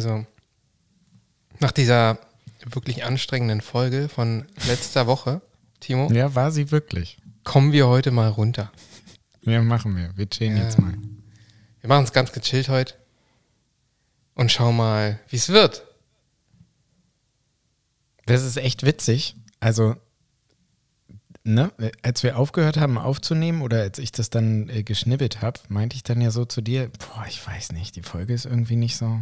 Also nach dieser wirklich anstrengenden Folge von letzter Woche, Timo, Ja, war sie wirklich. kommen wir heute mal runter. Ja, machen wir. Wir chillen Ja. jetzt mal. Wir machen es ganz gechillt heute und schauen mal, wie es wird. Das ist echt witzig. Also, ne, als wir aufgehört haben aufzunehmen oder als ich das dann äh, geschnibbelt habe, meinte ich dann ja so zu dir, boah, ich weiß nicht, die Folge ist irgendwie nicht so.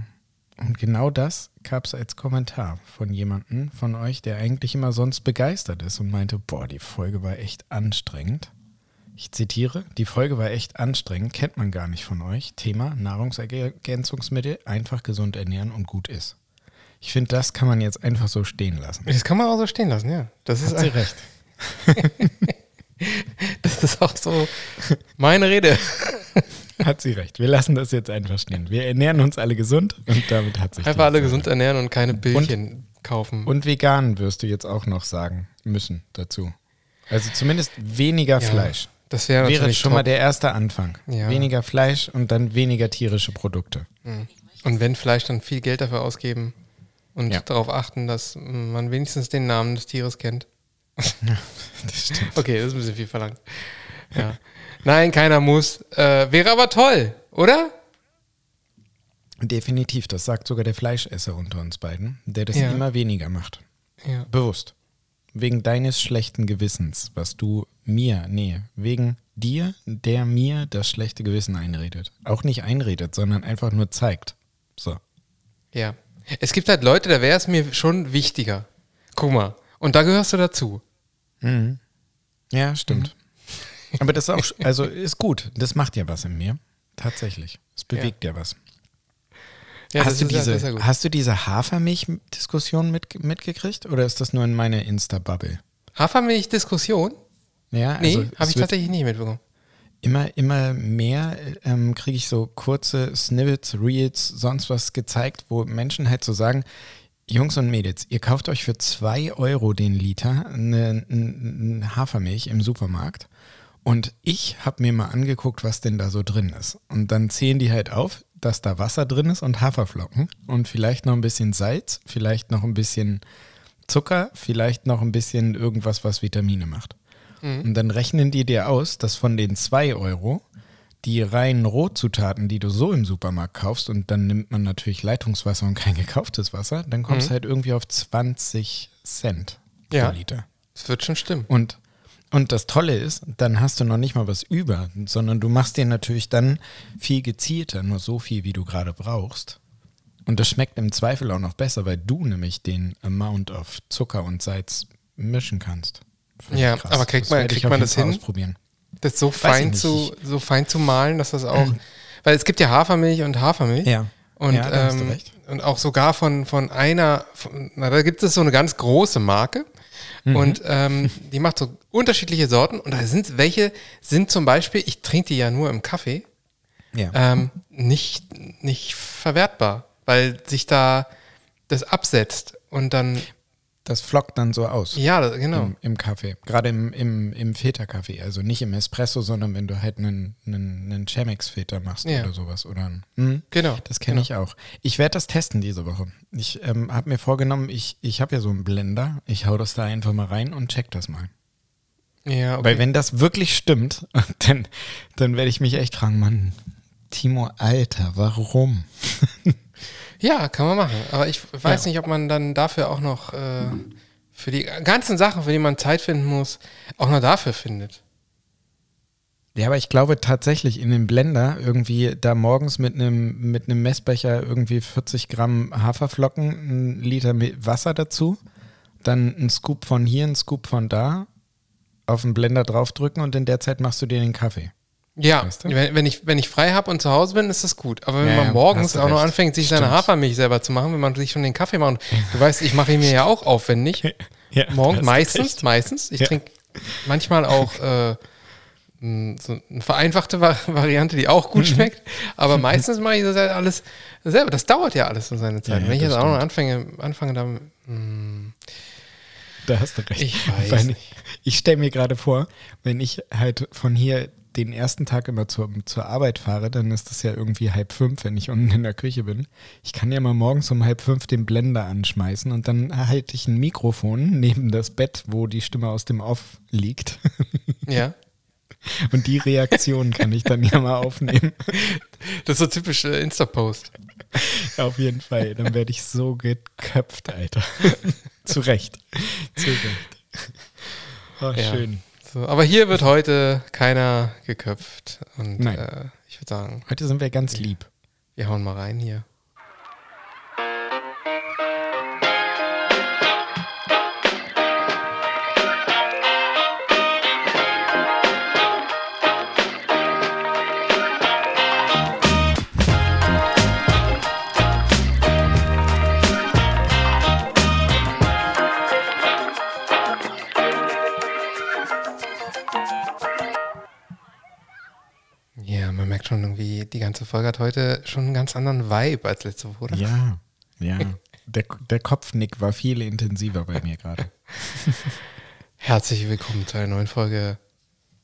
Und genau das gab es als Kommentar von jemandem von euch, der eigentlich immer sonst begeistert ist und meinte, boah, die Folge war echt anstrengend. Ich zitiere, die Folge war echt anstrengend, kennt man gar nicht von euch. Thema Nahrungsergänzungsmittel, einfach gesund ernähren und gut ist. Ich finde, das kann man jetzt einfach so stehen lassen. Das kann man auch so stehen lassen, ja. Das ist, Hat sie recht. das ist auch so meine Rede. Hat sie recht. Wir lassen das jetzt einfach stehen. Wir ernähren uns alle gesund und damit hat sich Einfach alle Sache. gesund ernähren und keine Bildchen kaufen. Und vegan wirst du jetzt auch noch sagen müssen dazu. Also zumindest weniger Ja, Fleisch. Das wäre Wäre schon mal top. der erste Anfang. Ja. Weniger Fleisch und dann weniger tierische Produkte. Und wenn Fleisch, dann viel Geld dafür ausgeben und Ja. darauf achten, dass man wenigstens den Namen des Tieres kennt. Das stimmt. Okay, das ist ein bisschen viel verlangt. Ja. Nein, keiner muss. Äh, wäre aber toll, oder? Definitiv, das sagt sogar der Fleischesser unter uns beiden, der das Ja. immer weniger macht. Ja. Bewusst. Wegen deines schlechten Gewissens, was du mir, nee, wegen dir, der mir das schlechte Gewissen einredet. Auch nicht einredet, sondern einfach nur zeigt. So. Ja. Es gibt halt Leute, da wäre es mir schon wichtiger. Guck mal. Und da gehörst du dazu. Ja, stimmt. Aber das ist auch, also ist gut. Das macht ja was in mir. Tatsächlich. Es bewegt ja, was. Ja, hast, du ja- diese, ja hast du diese Hafermilch-Diskussion mit, mitgekriegt oder ist das nur in meiner Insta-Bubble? Hafermilch-Diskussion? Ja, Nee, also habe es ich tatsächlich nicht mitbekommen. immer, immer mehr ähm, kriege ich so kurze Snippets, Reels, sonst was gezeigt, wo Menschen halt so sagen, Jungs und Mädels, ihr kauft euch für 2 Euro den Liter eine, eine Hafermilch im Supermarkt und ich habe mir mal angeguckt, was denn da so drin ist. Und dann zählen die halt auf, dass da Wasser drin ist und Haferflocken und vielleicht noch ein bisschen Salz, vielleicht noch ein bisschen Zucker, vielleicht noch ein bisschen irgendwas, was Vitamine macht. Und dann rechnen die dir aus, dass von den 2 Euro die reinen Rohzutaten, die du so im Supermarkt kaufst, und dann nimmt man natürlich Leitungswasser und kein gekauftes Wasser, dann kommst du halt irgendwie auf 20 Cent Ja. pro Liter. Das wird schon stimmen. Und, und das Tolle ist, dann hast du noch nicht mal was über, sondern du machst dir natürlich dann viel gezielter, nur so viel, wie du gerade brauchst. Und das schmeckt im Zweifel auch noch besser, weil du nämlich den Amount of Zucker und Salz mischen kannst. Ja, aber kriegt Das man- kriegt man das hin? Ausprobieren. Das so fein zu, so fein zu malen, dass das auch. Weil es gibt ja Hafermilch und Hafermilch. Ja. Und, ja, ähm, und auch sogar von, von einer, von, na, da gibt es so eine ganz große Marke. Mhm. Und ähm, die macht so unterschiedliche Sorten. Und da sind welche, sind zum Beispiel, ich trinke die ja nur im Kaffee, Ja. ähm, nicht, nicht verwertbar, weil sich da das absetzt. Und dann, das flockt dann so aus. ja, genau. Im, Im Kaffee. Gerade im, im, im Filterkaffee. Also nicht im Espresso, sondern wenn du halt einen, einen, einen Chemex-Filter machst Ja. oder sowas. Oder ein, hm? Genau. Das kenne genau. ich auch. Ich werde das testen diese Woche. Ich ähm, habe mir vorgenommen, ich, ich habe ja so einen Blender. Ich hau das da einfach mal rein und check das mal. Ja, okay. Weil wenn das wirklich stimmt, dann, dann werde ich mich echt fragen, Mann, Timo, Alter, warum? Ja, kann man machen. Aber ich weiß Ja. nicht, ob man dann dafür auch noch äh, für die ganzen Sachen, für die man Zeit finden muss, auch noch dafür findet. Ja, aber ich glaube tatsächlich in dem Blender irgendwie da morgens mit einem mit einem Messbecher irgendwie 40 Gramm Haferflocken, ein Liter Wasser dazu, dann ein Scoop von hier, ein Scoop von da, auf den Blender draufdrücken und in der Zeit machst du dir den Kaffee. Ja, Weißt du? wenn, wenn, ich, wenn ich frei habe und zu Hause bin, ist das gut. Aber wenn Ja, man morgens auch noch anfängt, sich seine Stimmt. Hafermilch selber zu machen, wenn man sich schon den Kaffee macht. Du weißt, ich mache ihn mir ja auch aufwendig. Ja, Morgen, hast du meistens, recht. meistens. Ich Ja. trinke manchmal auch äh, so eine vereinfachte Va Variante, die auch Mhm. gut schmeckt. Aber meistens mache ich das halt alles selber. Das dauert ja alles so seine Zeit. Ja, ja, wenn ich jetzt das auch noch stimmt. anfange, anfange damit, mh, Da hast du recht. Ich nicht. Ich stelle mir gerade vor, wenn ich halt von hier den ersten Tag immer zur, zur Arbeit fahre, dann ist das ja irgendwie halb fünf, wenn ich unten in der Küche bin. Ich kann ja mal morgens um halb fünf den Blender anschmeißen und dann halte ich ein Mikrofon neben das Bett, wo die Stimme aus dem Off liegt. Ja. Und die Reaktion kann ich dann ja mal aufnehmen. Das ist so typisch äh, Insta-Post. Auf jeden Fall. Dann werde ich so geköpft, Alter. Zu Recht. Zu Recht. Oh, Ja. schön. So, aber hier wird heute keiner geköpft. Und Nein. äh, ich würde sagen, Heute sind wir ganz lieb. wir hauen mal rein hier. Die ganze Folge hat heute schon einen ganz anderen Vibe als letzte Woche, oder? Ja, ja. Der, der Kopfnick war viel intensiver bei mir gerade. Herzlich willkommen zu einer neuen Folge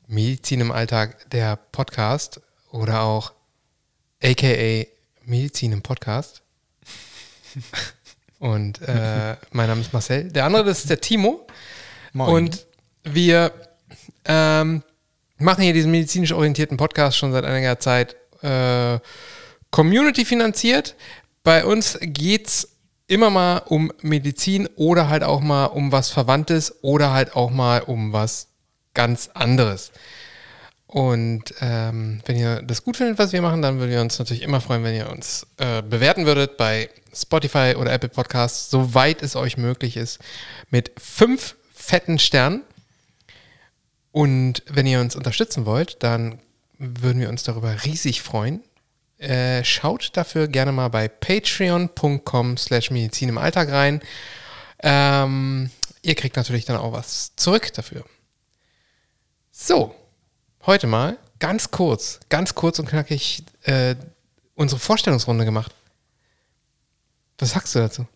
Medizin im Alltag, der Podcast oder auch aka Medizin im Podcast. Und äh, mein Name ist Marcel. Der andere, das ist der Timo. Und wir ähm, machen hier diesen medizinisch orientierten Podcast schon seit einiger Zeit äh, Community finanziert. Bei uns geht es immer mal um Medizin oder halt auch mal um was Verwandtes oder halt auch mal um was ganz anderes. Und ähm, wenn ihr das gut findet, was wir machen, dann würden wir uns natürlich immer freuen, wenn ihr uns äh, bewerten würdet bei Spotify oder Apple Podcasts, soweit es euch möglich ist, mit fünf fetten Sternen. Und wenn ihr uns unterstützen wollt, dann würden wir uns darüber riesig freuen. Äh, schaut dafür gerne mal bei patreon.com slash Medizin im Alltag rein. Ähm, ihr kriegt natürlich dann auch was zurück dafür. So, heute mal ganz kurz, ganz kurz und knackig äh, unsere Vorstellungsrunde gemacht. Was sagst du dazu?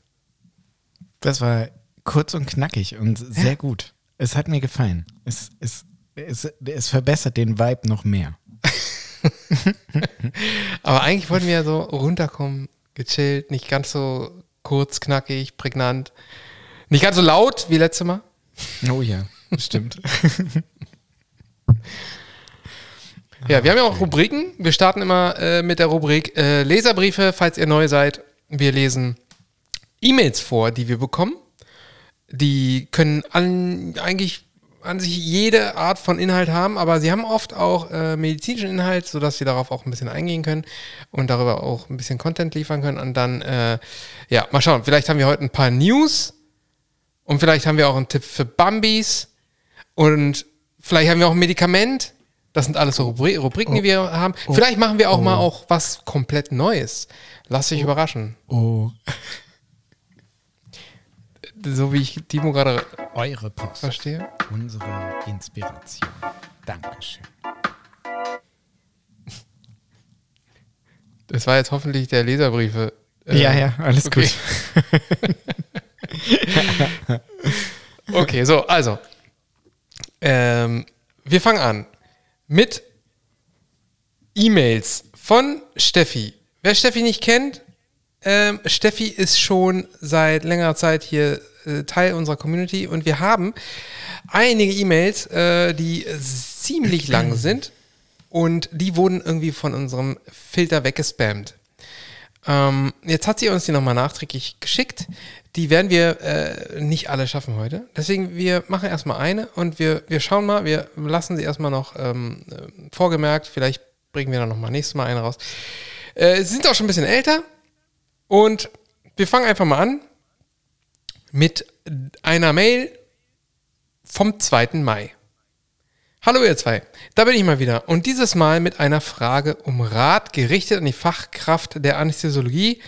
Das war kurz und knackig und sehr gut. Es hat mir gefallen. Es, es, es, es verbessert den Vibe noch mehr. Aber eigentlich wollten wir ja so runterkommen, gechillt, nicht ganz so kurz, knackig, prägnant. Nicht ganz so laut wie letztes Mal. Oh ja, stimmt. Ja, wir haben ja auch Rubriken. Wir starten immer äh, mit der Rubrik äh, Leserbriefe, falls ihr neu seid. Wir lesen E-Mails vor, die wir bekommen. Die können an, eigentlich an sich jede Art von Inhalt haben, aber sie haben oft auch äh, medizinischen Inhalt, sodass sie darauf auch ein bisschen eingehen können und darüber auch ein bisschen Content liefern können. Und dann, äh, ja, mal schauen. Vielleicht haben wir heute ein paar News und vielleicht haben wir auch einen Tipp für Bambis und vielleicht haben wir auch ein Medikament. Das sind alles so Rubri Rubriken, die wir haben. Vielleicht machen wir auch mal auch was komplett Neues. Lass dich überraschen. Oh, So wie ich Timo gerade eure Post. verstehe. Unsere Inspiration. Dankeschön. Das war jetzt hoffentlich der Leserbriefe. äh, ja, ja, alles okay. gut. Okay, so, also. Ähm, wir fangen an mit E-Mails von Steffi. Wer Steffi nicht kennt, ähm, Steffi ist schon seit längerer Zeit hier äh, Teil unserer Community und wir haben einige E-Mails, äh, die ziemlich lang sind und die wurden irgendwie von unserem Filter weggespammt. Ähm, jetzt hat sie uns die nochmal nachträglich geschickt. Die werden wir äh, nicht alle schaffen heute. Deswegen, wir machen erstmal eine und wir, wir schauen mal, wir lassen sie erstmal noch ähm, äh, vorgemerkt. Vielleicht bringen wir dann nochmal nächstes Mal eine raus. Äh, sie sind auch schon ein bisschen älter und wir fangen einfach mal an mit einer Mail vom 2. Mai. Hallo ihr zwei, da bin ich mal wieder und dieses Mal mit einer Frage um Rat gerichtet an die Fachkraft der Anästhesiologie.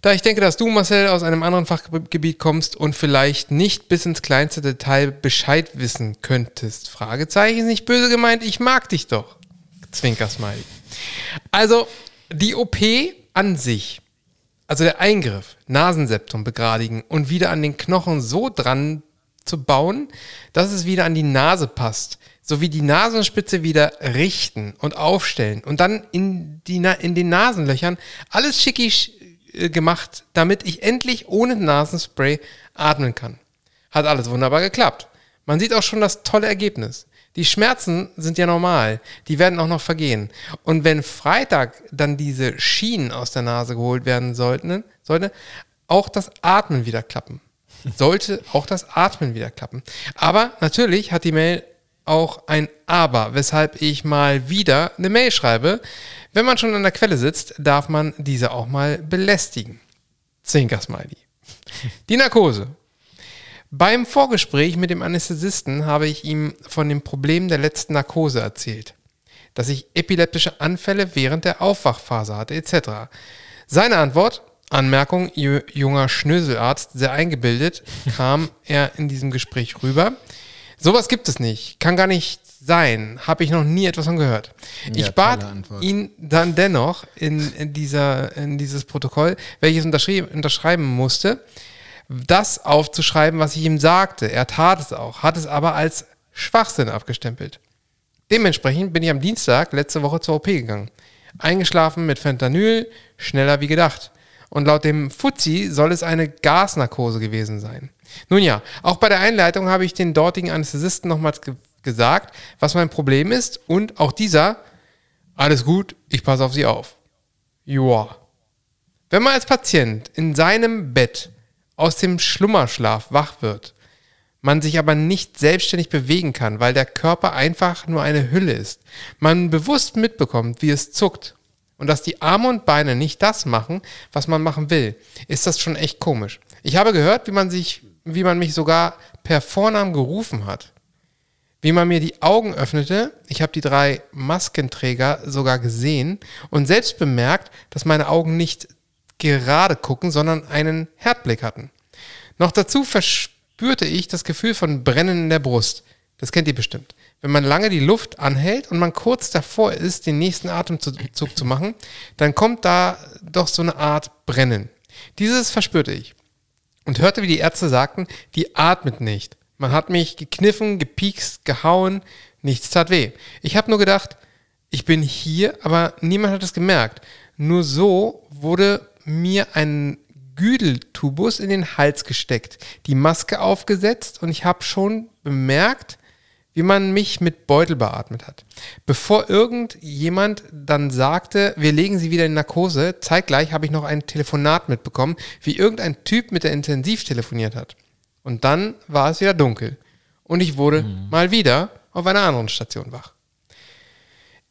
Da ich denke, dass du, Marcel, aus einem anderen Fachgebiet kommst und vielleicht nicht bis ins kleinste Detail Bescheid wissen könntest. Fragezeichen ist nicht böse gemeint, ich mag dich doch. Zwinkersmiley. Also, die OP an sich, also der Eingriff, Nasenseptum begradigen und wieder an den Knochen so dran zu bauen, dass es wieder an die Nase passt. So wie die Nasenspitze wieder richten und aufstellen und dann in, die, in den Nasenlöchern alles schickig äh, gemacht, damit ich endlich ohne Nasenspray atmen kann. Hat alles wunderbar geklappt. Man sieht auch schon das tolle Ergebnis. Die Schmerzen sind ja normal, die werden auch noch vergehen. Und wenn Freitag dann diese Schienen aus der Nase geholt werden sollten, sollte auch das Atmen wieder klappen. Sollte auch das Atmen wieder klappen. Aber natürlich hat die Mail auch ein Aber, weshalb ich mal wieder eine Mail schreibe. Wenn man schon an der Quelle sitzt, darf man diese auch mal belästigen. Zwinker Smiley. Die Narkose. Beim Vorgespräch mit dem Anästhesisten habe ich ihm von dem Problem der letzten Narkose erzählt, dass ich epileptische Anfälle während der Aufwachphase hatte, etc. Seine Antwort, Anmerkung, junger Schnöselarzt, sehr eingebildet, kam er in diesem Gespräch rüber. Sowas gibt es nicht, kann gar nicht sein, habe ich noch nie etwas von gehört. Ja, ich bat ihn dann dennoch in, in, dieser, in dieses Protokoll, welches unterschreiben musste, das aufzuschreiben, was ich ihm sagte. Er tat es auch, hat es aber als Schwachsinn abgestempelt. Dementsprechend bin ich am Dienstag letzte Woche zur OP gegangen. Eingeschlafen mit Fentanyl, schneller wie gedacht. Und laut dem Fuzzi soll es eine Gasnarkose gewesen sein. Nun ja, auch bei der Einleitung habe ich den dortigen Anästhesisten nochmals ge gesagt, was mein Problem ist und auch dieser, alles gut, ich passe auf Sie auf. Joa. Wenn man als Patient in seinem Bett aus dem Schlummerschlaf wach wird, man sich aber nicht selbstständig bewegen kann, weil der Körper einfach nur eine Hülle ist, man bewusst mitbekommt, wie es zuckt und dass die Arme und Beine nicht das machen, was man machen will, ist das schon echt komisch. Ich habe gehört, wie man sich, wie man mich sogar per Vornamen gerufen hat. Wie man mir die Augen öffnete, ich habe die drei Maskenträger sogar gesehen und selbst bemerkt, dass meine Augen nicht gerade gucken, sondern einen Herdblick hatten. Noch dazu verspürte ich das Gefühl von Brennen in der Brust. Das kennt ihr bestimmt. Wenn man lange die Luft anhält und man kurz davor ist, den nächsten Atemzug zu machen, dann kommt da doch so eine Art Brennen. Dieses verspürte ich und hörte, wie die Ärzte sagten, die atmet nicht. Man hat mich gekniffen, gepiekst, gehauen, nichts tat weh. Ich habe nur gedacht, ich bin hier, aber niemand hat es gemerkt. Nur so wurde mir ein Güdeltubus in den Hals gesteckt, die Maske aufgesetzt und ich habe schon bemerkt, wie man mich mit Beutel beatmet hat. Bevor irgendjemand dann sagte, wir legen sie wieder in Narkose, zeitgleich habe ich noch ein Telefonat mitbekommen, wie irgendein Typ mit der Intensiv telefoniert hat. Und dann war es wieder dunkel. Und ich wurde mhm. mal wieder auf einer anderen Station wach.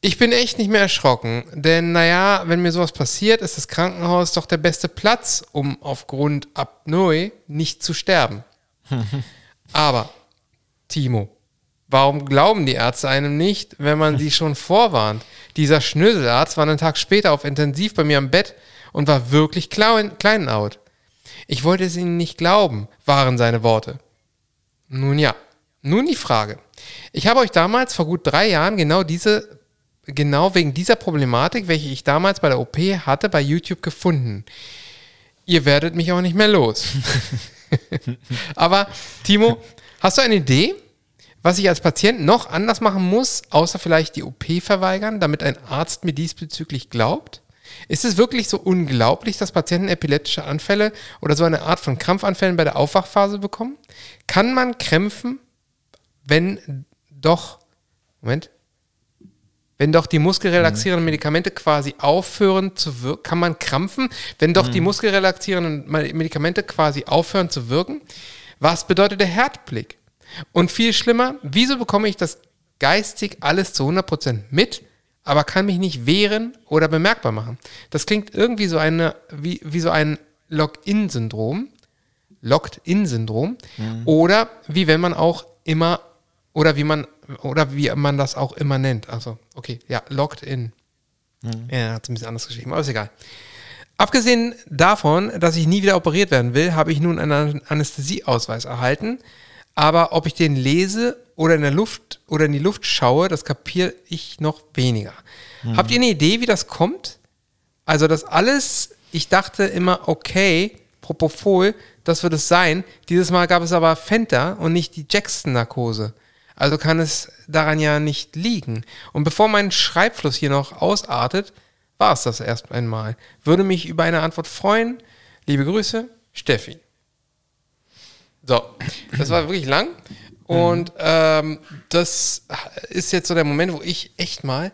Ich bin echt nicht mehr erschrocken, denn naja, wenn mir sowas passiert, ist das Krankenhaus doch der beste Platz, um aufgrund Apnoe nicht zu sterben. Aber, Timo, warum glauben die Ärzte einem nicht, wenn man sie schon vorwarnt? Dieser Schnöselarzt war einen Tag später auf Intensiv bei mir am Bett und war wirklich klein, kleinout. Ich wollte es ihnen nicht glauben, waren seine Worte. Nun ja, nun die Frage. Ich habe euch damals vor gut drei Jahren genau diese genau wegen dieser Problematik, welche ich damals bei der OP hatte, bei YouTube gefunden. Ihr werdet mich auch nicht mehr los. Aber Timo, hast du eine Idee, was ich als Patient noch anders machen muss, außer vielleicht die OP verweigern, damit ein Arzt mir diesbezüglich glaubt? Ist es wirklich so unglaublich, dass Patienten epileptische Anfälle oder so eine Art von Krampfanfällen bei der Aufwachphase bekommen? Kann man krämpfen, wenn doch, Moment, wenn doch die muskelrelaxierenden mhm. Medikamente quasi aufhören zu wirken, kann man krampfen, wenn doch mhm. die muskelrelaxierenden Medikamente quasi aufhören zu wirken. Was bedeutet der Herzblick? Und viel schlimmer, wieso bekomme ich das geistig alles zu 100% mit, aber kann mich nicht wehren oder bemerkbar machen? Das klingt irgendwie so eine, wie, wie so ein Lock-in-Syndrom. Locked-in-Syndrom. Mhm. Oder wie wenn man auch immer, oder wie man oder wie man das auch immer nennt. Also, okay, ja, locked in. Mhm. Ja, hat es ein bisschen anders geschrieben, aber ist egal. Abgesehen davon, dass ich nie wieder operiert werden will, habe ich nun einen Anästhesieausweis erhalten. Aber ob ich den lese oder in der Luft oder in die Luft schaue, das kapiere ich noch weniger. Mhm. Habt ihr eine Idee, wie das kommt? Also das alles, ich dachte immer, okay, Propofol, das wird es sein. Dieses Mal gab es aber Fenta und nicht die Jackson-Narkose. Also kann es daran ja nicht liegen. Und bevor mein Schreibfluss hier noch ausartet, war es das erst einmal. Würde mich über eine Antwort freuen. Liebe Grüße, Steffi. So, das war wirklich lang. Und ähm, das ist jetzt so der Moment, wo ich echt mal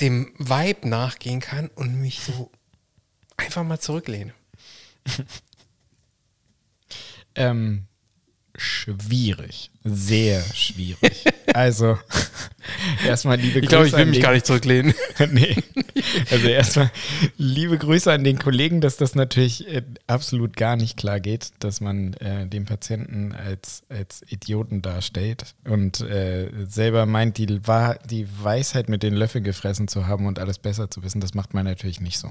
dem Vibe nachgehen kann und mich so einfach mal zurücklehne. ähm, schwierig. Sehr schwierig. Also, erstmal liebe Grüße. Ich glaube, ich will mich gar nicht zurücklehnen. nee. Also, erstmal liebe Grüße an den Kollegen, dass das natürlich äh, absolut gar nicht klar geht, dass man äh, den Patienten als, als Idioten darstellt und äh, selber meint, die, die Weisheit mit den Löffeln gefressen zu haben und alles besser zu wissen. Das macht man natürlich nicht so.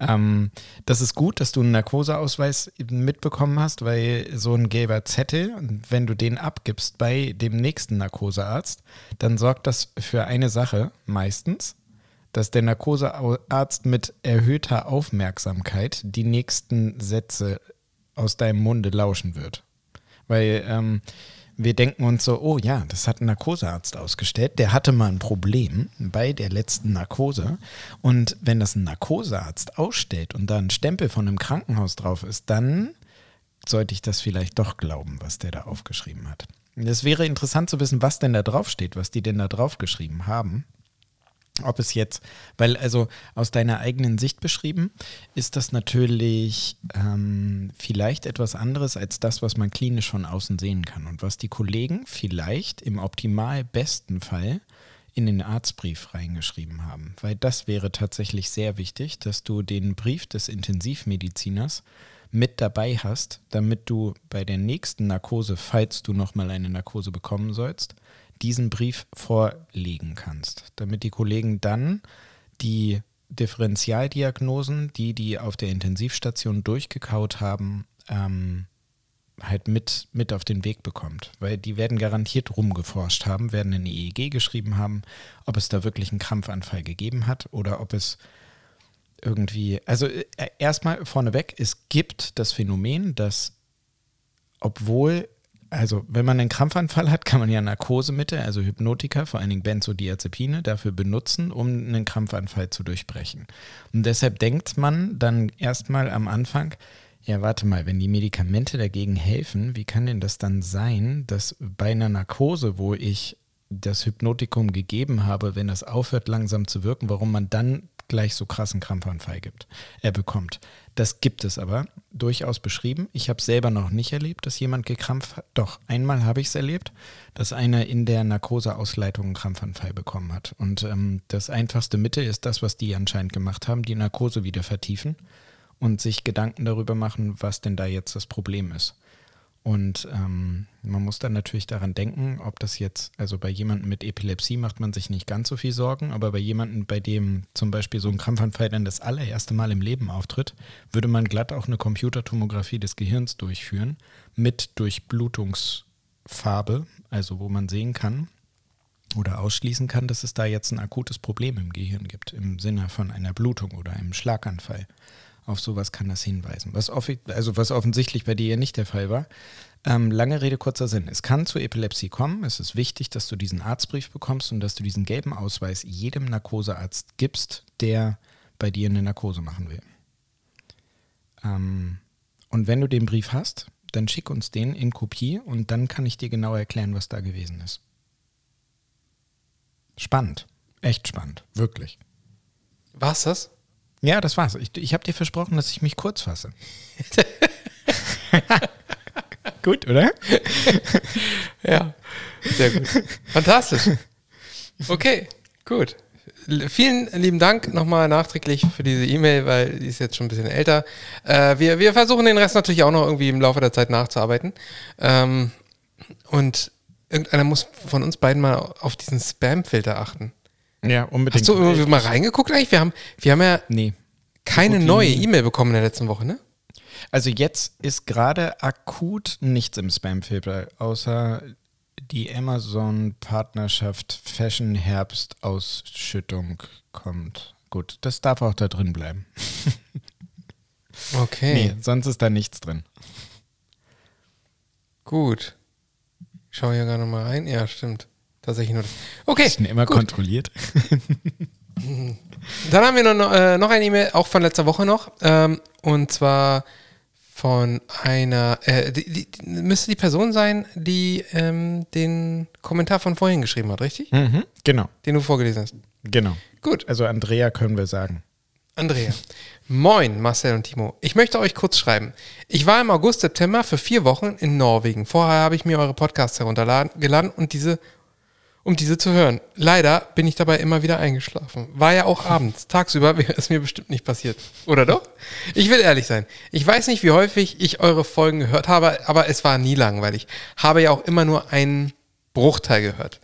Ähm, das ist gut, dass du einen Narkoseausweis mitbekommen hast, weil so ein gelber Zettel, wenn du den abgibst bei dem nächsten Narkosearzt, dann sorgt das für eine Sache meistens, dass der Narkosearzt mit erhöhter Aufmerksamkeit die nächsten Sätze aus deinem Munde lauschen wird. Weil ähm, wir denken uns so, oh ja, das hat ein Narkosearzt ausgestellt, der hatte mal ein Problem bei der letzten Narkose. Und wenn das ein Narkosearzt ausstellt und da ein Stempel von einem Krankenhaus drauf ist, dann sollte ich das vielleicht doch glauben, was der da aufgeschrieben hat. Es wäre interessant zu wissen, was denn da drauf steht, was die denn da drauf geschrieben haben. Ob es jetzt, weil also aus deiner eigenen Sicht beschrieben, ist das natürlich ähm, vielleicht etwas anderes als das, was man klinisch von außen sehen kann und was die Kollegen vielleicht im optimal besten Fall in den Arztbrief reingeschrieben haben. Weil das wäre tatsächlich sehr wichtig, dass du den Brief des Intensivmediziners mit dabei hast, damit du bei der nächsten Narkose, falls du nochmal eine Narkose bekommen sollst, diesen Brief vorlegen kannst, damit die Kollegen dann die Differentialdiagnosen, die die auf der Intensivstation durchgekaut haben, ähm, halt mit, mit auf den Weg bekommt. Weil die werden garantiert rumgeforscht haben, werden ein EEG geschrieben haben, ob es da wirklich einen Krampfanfall gegeben hat oder ob es irgendwie, also äh, erstmal vorneweg, es gibt das Phänomen, dass obwohl, also wenn man einen Krampfanfall hat, kann man ja Narkosemittel, also Hypnotika, vor allen Dingen Benzodiazepine, dafür benutzen, um einen Krampfanfall zu durchbrechen. Und deshalb denkt man dann erstmal am Anfang, ja, warte mal, wenn die Medikamente dagegen helfen, wie kann denn das dann sein, dass bei einer Narkose, wo ich das Hypnotikum gegeben habe, wenn das aufhört langsam zu wirken, warum man dann gleich so krassen Krampfanfall gibt, er bekommt. Das gibt es aber durchaus beschrieben. Ich habe selber noch nicht erlebt, dass jemand gekrampft hat. Doch, einmal habe ich es erlebt, dass einer in der Narkoseausleitung einen Krampfanfall bekommen hat. Und ähm, das einfachste Mittel ist das, was die anscheinend gemacht haben, die Narkose wieder vertiefen und sich Gedanken darüber machen, was denn da jetzt das Problem ist. Und ähm, man muss dann natürlich daran denken, ob das jetzt, also bei jemandem mit Epilepsie macht man sich nicht ganz so viel Sorgen, aber bei jemandem, bei dem zum Beispiel so ein Krampfanfall dann das allererste Mal im Leben auftritt, würde man glatt auch eine Computertomographie des Gehirns durchführen mit Durchblutungsfarbe, also wo man sehen kann oder ausschließen kann, dass es da jetzt ein akutes Problem im Gehirn gibt, im Sinne von einer Blutung oder einem Schlaganfall. Auf sowas kann das hinweisen. Was, also was offensichtlich bei dir ja nicht der Fall war. Ähm, lange Rede, kurzer Sinn. Es kann zu Epilepsie kommen. Es ist wichtig, dass du diesen Arztbrief bekommst und dass du diesen gelben Ausweis jedem Narkosearzt gibst, der bei dir eine Narkose machen will. Ähm, und wenn du den Brief hast, dann schick uns den in Kopie und dann kann ich dir genau erklären, was da gewesen ist. Spannend. Echt spannend. Wirklich. War's das? Ja, das war's. Ich, ich habe dir versprochen, dass ich mich kurz fasse. gut, oder? ja, sehr gut. Fantastisch. Okay, gut. Vielen lieben Dank nochmal nachträglich für diese E-Mail, weil die ist jetzt schon ein bisschen älter. Äh, wir, wir versuchen den Rest natürlich auch noch irgendwie im Laufe der Zeit nachzuarbeiten. Ähm, und irgendeiner muss von uns beiden mal auf diesen Spam-Filter achten. Ja, unbedingt. Hast du irgendwie mal reingeguckt eigentlich? Wir haben, wir haben ja nee. keine neue E-Mail bekommen in der letzten Woche, ne? Also jetzt ist gerade akut nichts im Spam-Filter, außer die Amazon-Partnerschaft Fashion Herbst Ausschüttung kommt. Gut, das darf auch da drin bleiben. Okay. Nee, sonst ist da nichts drin. Gut. Ich schaue hier gerade mal rein. Ja, stimmt. Tatsächlich nur das. Okay. Ist denn immer gut. kontrolliert? Dann haben wir noch, äh, noch eine E-Mail, auch von letzter Woche noch. Ähm, und zwar von einer, äh, die, die, müsste die Person sein, die ähm, den Kommentar von vorhin geschrieben hat, richtig? Mhm, genau, Den du vorgelesen hast. genau. Gut. Also Andrea können wir sagen. Andrea. Moin, Marcel und Timo. Ich möchte euch kurz schreiben. Ich war im August, September für vier Wochen in Norwegen. Vorher habe ich mir eure Podcasts heruntergeladen und diese, um diese zu hören. Leider bin ich dabei immer wieder eingeschlafen. War ja auch abends. Tagsüber wäre es mir bestimmt nicht passiert. Oder doch? Ich will ehrlich sein. Ich weiß nicht, wie häufig ich eure Folgen gehört habe, aber es war nie langweilig. Habe ja auch immer nur einen Bruchteil gehört.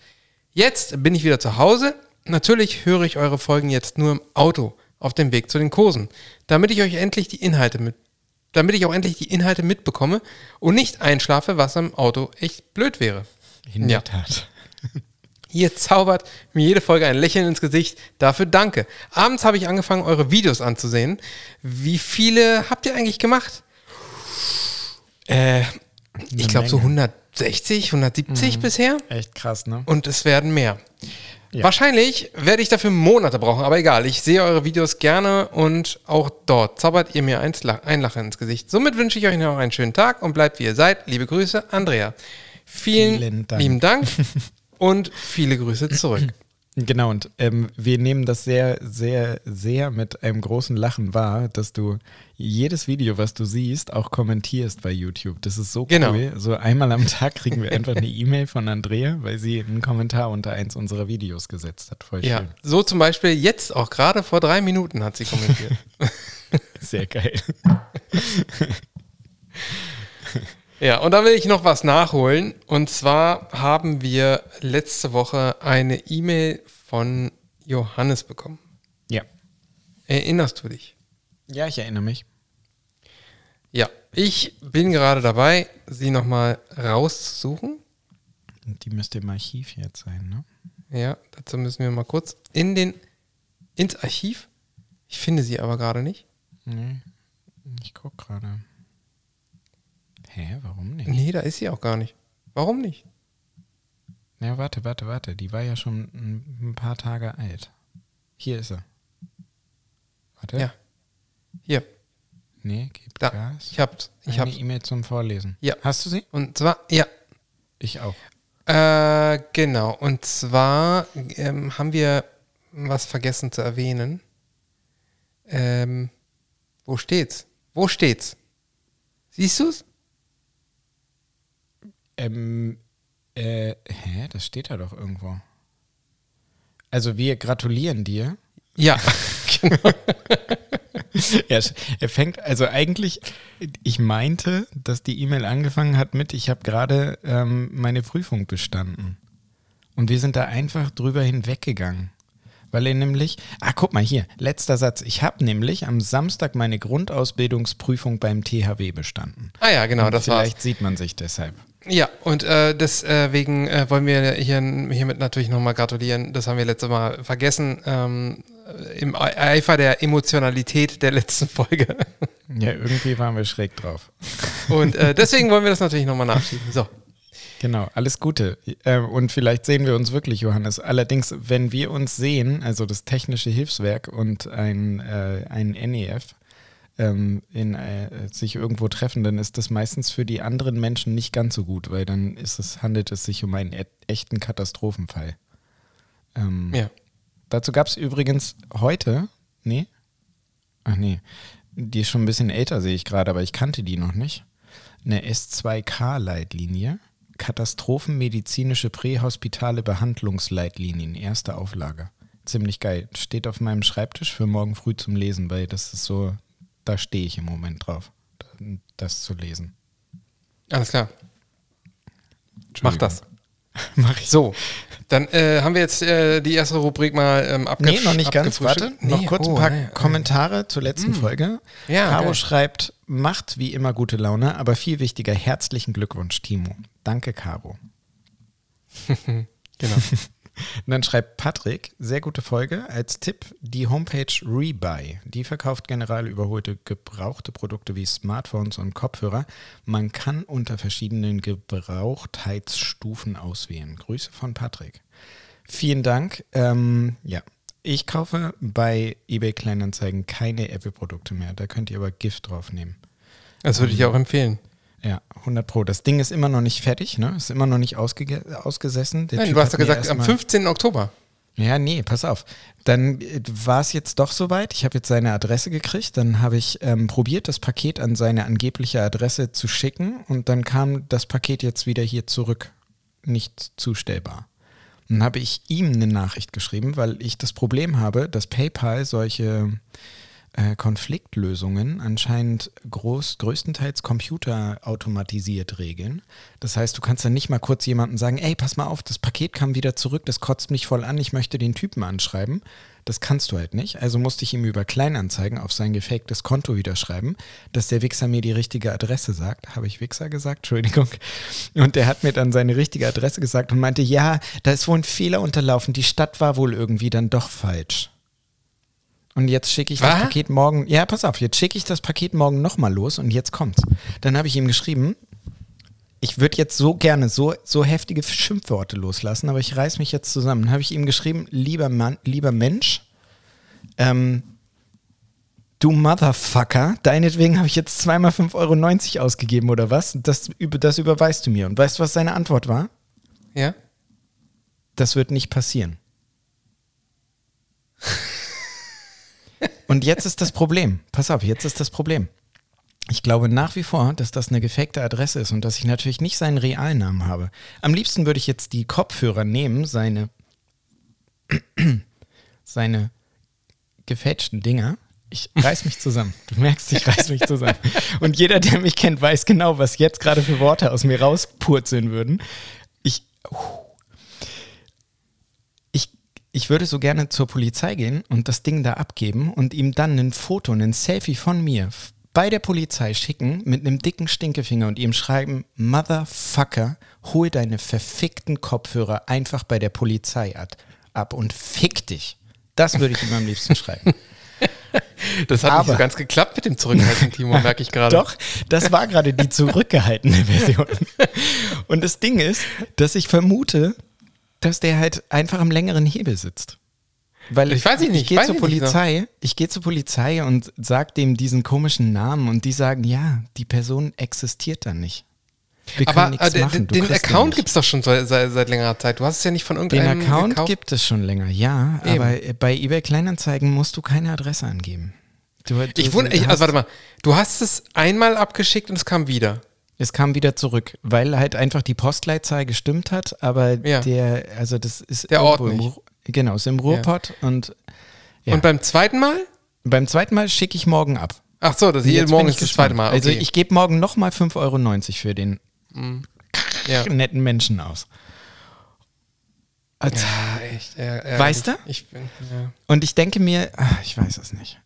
Jetzt bin ich wieder zu Hause. Natürlich höre ich eure Folgen jetzt nur im Auto auf dem Weg zu den Kursen, damit ich euch endlich die Inhalte mit, damit ich auch endlich die Inhalte mitbekomme und nicht einschlafe, was am Auto echt blöd wäre. In Ja. der Tat. Ihr zaubert mir jede Folge ein Lächeln ins Gesicht. Dafür danke. Abends habe ich angefangen, eure Videos anzusehen. Wie viele habt ihr eigentlich gemacht? Äh, ich glaube so Menge. 160, 170 bisher. Echt krass, ne? Und es werden mehr. Ja. Wahrscheinlich werde ich dafür Monate brauchen, aber egal. Ich sehe eure Videos gerne und auch dort zaubert ihr mir ein Lachen ins Gesicht. Somit wünsche ich euch noch einen schönen Tag und bleibt wie ihr seid. Liebe Grüße, Andrea. Vielen, Vielen Dank. lieben Dank und viele Grüße zurück. Genau, und ähm, wir nehmen das sehr, sehr, sehr mit einem großen Lachen wahr, dass du jedes Video, was du siehst, auch kommentierst bei YouTube. Das ist so Genau. cool. So einmal am Tag kriegen wir einfach eine E-Mail von Andrea, weil sie einen Kommentar unter eins unserer Videos gesetzt hat. Voll Ja, schön. so zum Beispiel jetzt auch gerade vor drei Minuten hat sie kommentiert. Sehr geil. Ja, und da will ich noch was nachholen. Und zwar haben wir letzte Woche eine E-Mail von Johannes bekommen. Ja. Erinnerst du dich? Ja, ich erinnere mich. Ja, ich bin gerade dabei, sie nochmal rauszusuchen. Die müsste im Archiv jetzt sein, ne? Ja, dazu müssen wir mal kurz in den, ins Archiv. Ich finde sie aber gerade nicht. Nee, ich guck gerade. Hä, warum nicht? Nee, da ist sie auch gar nicht. Warum nicht? Na, warte, warte, warte. Die war ja schon ein, paar Tage alt. Hier ist sie. Warte. Ja. Hier, Nee, gib Da. Gas. ich hab's. Ich Eine hab's. E-Mail zum Vorlesen. Ja. Hast du sie? Und zwar, ja, Ich auch. Äh, genau. Und zwar ähm, haben wir was vergessen zu erwähnen. Ähm, wo steht's? Wo steht's? Siehst du's? Ähm, äh, hä? Das steht da doch irgendwo. Also wir gratulieren dir. Ja. er, er fängt, also eigentlich, ich meinte, dass die E-Mail angefangen hat mit, ich habe gerade ähm, meine Prüfung bestanden. Und wir sind da einfach drüber hinweggegangen. Weil er nämlich, ah, guck mal hier, letzter Satz. Ich habe nämlich am Samstag meine Grundausbildungsprüfung beim THW bestanden. ah ja, genau, Und das war's. Vielleicht sieht man sich deshalb. Ja, und äh, deswegen äh, wollen wir hier, hiermit natürlich nochmal gratulieren. Das haben wir letztes Mal vergessen. Ähm, Im Eifer der Emotionalität der letzten Folge. Ja, irgendwie waren wir schräg drauf. Und äh, deswegen wollen wir das natürlich nochmal nachschieben. So. Genau, alles Gute. Äh, Und vielleicht sehen wir uns wirklich, Johannes. Allerdings, wenn wir uns sehen, also das Technische Hilfswerk und ein, äh, ein NEF, ähm, in, äh, sich irgendwo treffen, dann ist das meistens für die anderen Menschen nicht ganz so gut, weil dann ist es, handelt es sich um einen e echten Katastrophenfall. Ähm, Ja. Dazu gab es übrigens heute, nee, ach nee, die ist schon ein bisschen älter, sehe ich gerade, aber ich kannte die noch nicht. Eine S2K-Leitlinie, Katastrophenmedizinische Prähospitale Behandlungsleitlinien, erste Auflage. Ziemlich geil. Steht auf meinem Schreibtisch für morgen früh zum Lesen, weil das ist so, da stehe ich im Moment drauf, das zu lesen. Alles klar. Mach das. Mach ich. So, dann äh, haben wir jetzt äh, die erste Rubrik mal ähm, abge Nee, noch nicht ganz. Warte, abgefrühstückt. noch Nee, kurz ein oh, paar nee, Kommentare zur letzten Folge. Ja, Caro geil. schreibt, macht wie immer gute Laune, aber viel wichtiger, herzlichen Glückwunsch, Timo. Danke, Caro. Genau. Und dann schreibt Patrick, sehr gute Folge, als Tipp die Homepage Rebuy. Die verkauft generell überholte gebrauchte Produkte wie Smartphones und Kopfhörer. Man kann unter verschiedenen Gebrauchtheitsstufen auswählen. Grüße von Patrick. Vielen Dank. Ähm, ja, ich kaufe bei eBay Kleinanzeigen keine Apple-Produkte mehr. Da könnt ihr aber Gift drauf nehmen. Das würde ich auch empfehlen. Ja, 100 Pro. Das Ding ist immer noch nicht fertig, ne? Ist immer noch nicht ausge ausgesessen. Der Nein, Typ du hast ja gesagt, am erstmal- 15. Oktober. Ja, nee, pass auf. Dann äh, war es jetzt doch soweit. Ich habe jetzt seine Adresse gekriegt. Dann habe ich ähm, probiert, das Paket an seine angebliche Adresse zu schicken. Und dann kam das Paket jetzt wieder hier zurück. Nicht zustellbar. Dann habe ich ihm eine Nachricht geschrieben, weil ich das Problem habe, dass PayPal solche äh, Konfliktlösungen anscheinend groß, größtenteils computerautomatisiert regeln. Das heißt, du kannst dann nicht mal kurz jemandem sagen, ey, pass mal auf, das Paket kam wieder zurück, das kotzt mich voll an, ich möchte den Typen anschreiben. Das kannst du halt nicht. Also musste ich ihm über Kleinanzeigen auf sein gefaktes Konto wieder schreiben, dass der Wichser mir die richtige Adresse sagt. Habe ich Wichser gesagt? Entschuldigung. Und der hat mir dann seine richtige Adresse gesagt und meinte, ja, da ist wohl ein Fehler unterlaufen. Die Stadt war wohl irgendwie dann doch falsch. Und jetzt schicke ich das? Paket morgen. Ja, pass auf, jetzt schicke ich das Paket morgen nochmal los und jetzt kommt's. Dann habe ich ihm geschrieben, ich würde jetzt so gerne so, so heftige Schimpfworte loslassen, aber ich reiß mich jetzt zusammen. Dann habe ich ihm geschrieben, lieber Mann, lieber Mensch, ähm, du Motherfucker, deinetwegen habe ich jetzt zweimal 5,90 Euro ausgegeben oder was? Das, das überweist du mir. Und weißt du, was seine Antwort war? Ja? Das wird nicht passieren. Und jetzt ist das Problem. Pass auf, jetzt ist das Problem. Ich glaube nach wie vor, dass das eine gefakte Adresse ist und dass ich natürlich nicht seinen Realnamen habe. Am liebsten würde ich jetzt die Kopfhörer nehmen, seine, seine gefälschten Dinger. Ich reiß mich zusammen. Du merkst, ich reiß mich zusammen. Und jeder, der mich kennt, weiß genau, was jetzt gerade für Worte aus mir rauspurzeln würden. Ich, ich, ich würde so gerne zur Polizei gehen und das Ding da abgeben und ihm dann ein Foto, ein Selfie von mir bei der Polizei schicken mit einem dicken Stinkefinger und ihm schreiben, Motherfucker, hol deine verfickten Kopfhörer einfach bei der Polizei ab, und fick dich. Das würde ich ihm am liebsten schreiben. Das hat nicht Aber- so ganz geklappt mit dem Zurückhalten, Timo, merke ich gerade. Doch, das war gerade die zurückgehaltene Version. Und das Ding ist, dass ich vermute, dass der halt einfach am längeren Hebel sitzt. Weil Ich weiß nicht, ich gehe zur Polizei, ich gehe zur Polizei und sag dem diesen komischen Namen und die sagen, ja, die Person existiert dann nicht. Wir können Aber äh, den, den Account gibt es doch schon seit, seit, seit längerer Zeit. Du hast es ja nicht von Den irgendeinem Account gekauft. gibt es schon länger, ja, Eben. aber bei eBay Kleinanzeigen musst du keine Adresse angeben. Du, du, Ich wund, ich, also warte mal, du hast es einmal abgeschickt und es kam wieder. Es kam wieder zurück, weil halt einfach die Postleitzahl gestimmt hat, aber Ja. der, also das ist Der Ort im nicht. Genau, ist im Ruhrpott und ja. Und beim zweiten Mal? beim zweiten Mal schicke ich morgen ab. Ach so, das hier morgen ist das gespannt. zweite Mal. Okay. Also ich gebe morgen nochmal 5,90 Euro für den ja. netten Menschen aus. Also, ja, echt. Ja, ja, Weißt du? Ich bin, ja. Und ich denke mir, ach, ich weiß es nicht.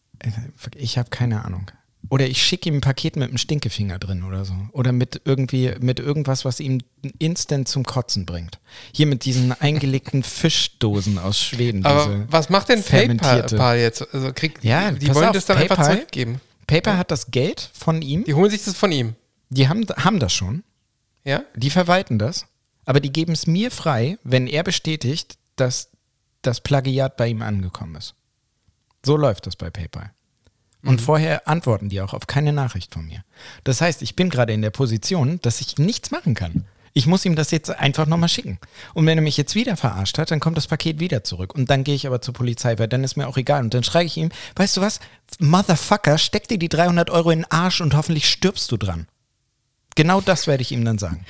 Ich habe keine Ahnung. Oder ich schicke ihm ein Paket mit einem Stinkefinger drin oder so. Oder mit irgendwie, mit irgendwas, was ihm instant zum Kotzen bringt. Hier mit diesen eingelegten Fischdosen aus Schweden. Aber was macht denn PayPal jetzt? Also krieg, Ja, die pass wollen auf, das dann einfach PayPal- zurückgeben. PayPal hat das Geld von ihm. Die holen sich das von ihm. Die haben, haben das schon. Ja? Die verwalten das. Aber die geben es mir frei, wenn er bestätigt, dass das Plagiat bei ihm angekommen ist. So läuft das bei PayPal. Und vorher antworten die auch auf keine Nachricht von mir. Das heißt, ich bin gerade in der Position, dass ich nichts machen kann. Ich muss ihm das jetzt einfach nochmal schicken. Und wenn er mich jetzt wieder verarscht hat, dann kommt das Paket wieder zurück. Und dann gehe ich aber zur Polizei, weil dann ist mir auch egal. Und dann schreie ich ihm, weißt du was, Motherfucker, steck dir die 300 Euro in den Arsch und hoffentlich stirbst du dran. Genau das werde ich ihm dann sagen.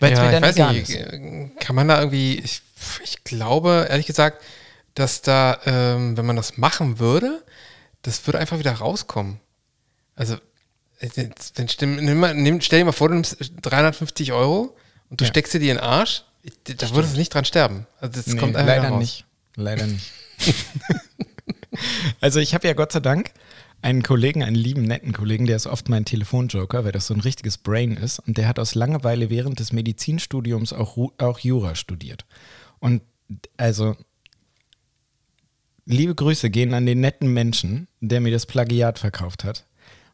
Weil es ja, mir dann ich weiß nicht, ist. äh, kann man da irgendwie, ich, ich glaube, ehrlich gesagt, dass da, ähm, wenn man das machen würde, das würde einfach wieder rauskommen. Also, äh, wenn, stimm, nimm mal, nimm, stell dir mal vor, du nimmst 350 Euro und du Ja. steckst dir die in den Arsch, da würdest du nicht dran sterben. Also das Nee, kommt einfach leider raus. nicht. Leider nicht. also ich habe ja Gott sei Dank einen Kollegen, einen lieben, netten Kollegen, der ist oft mein Telefonjoker, weil das so ein richtiges Brain ist. Und der hat aus Langeweile während des Medizinstudiums auch, auch Jura studiert. Und also liebe Grüße gehen an den netten Menschen, der mir das Plagiat verkauft hat.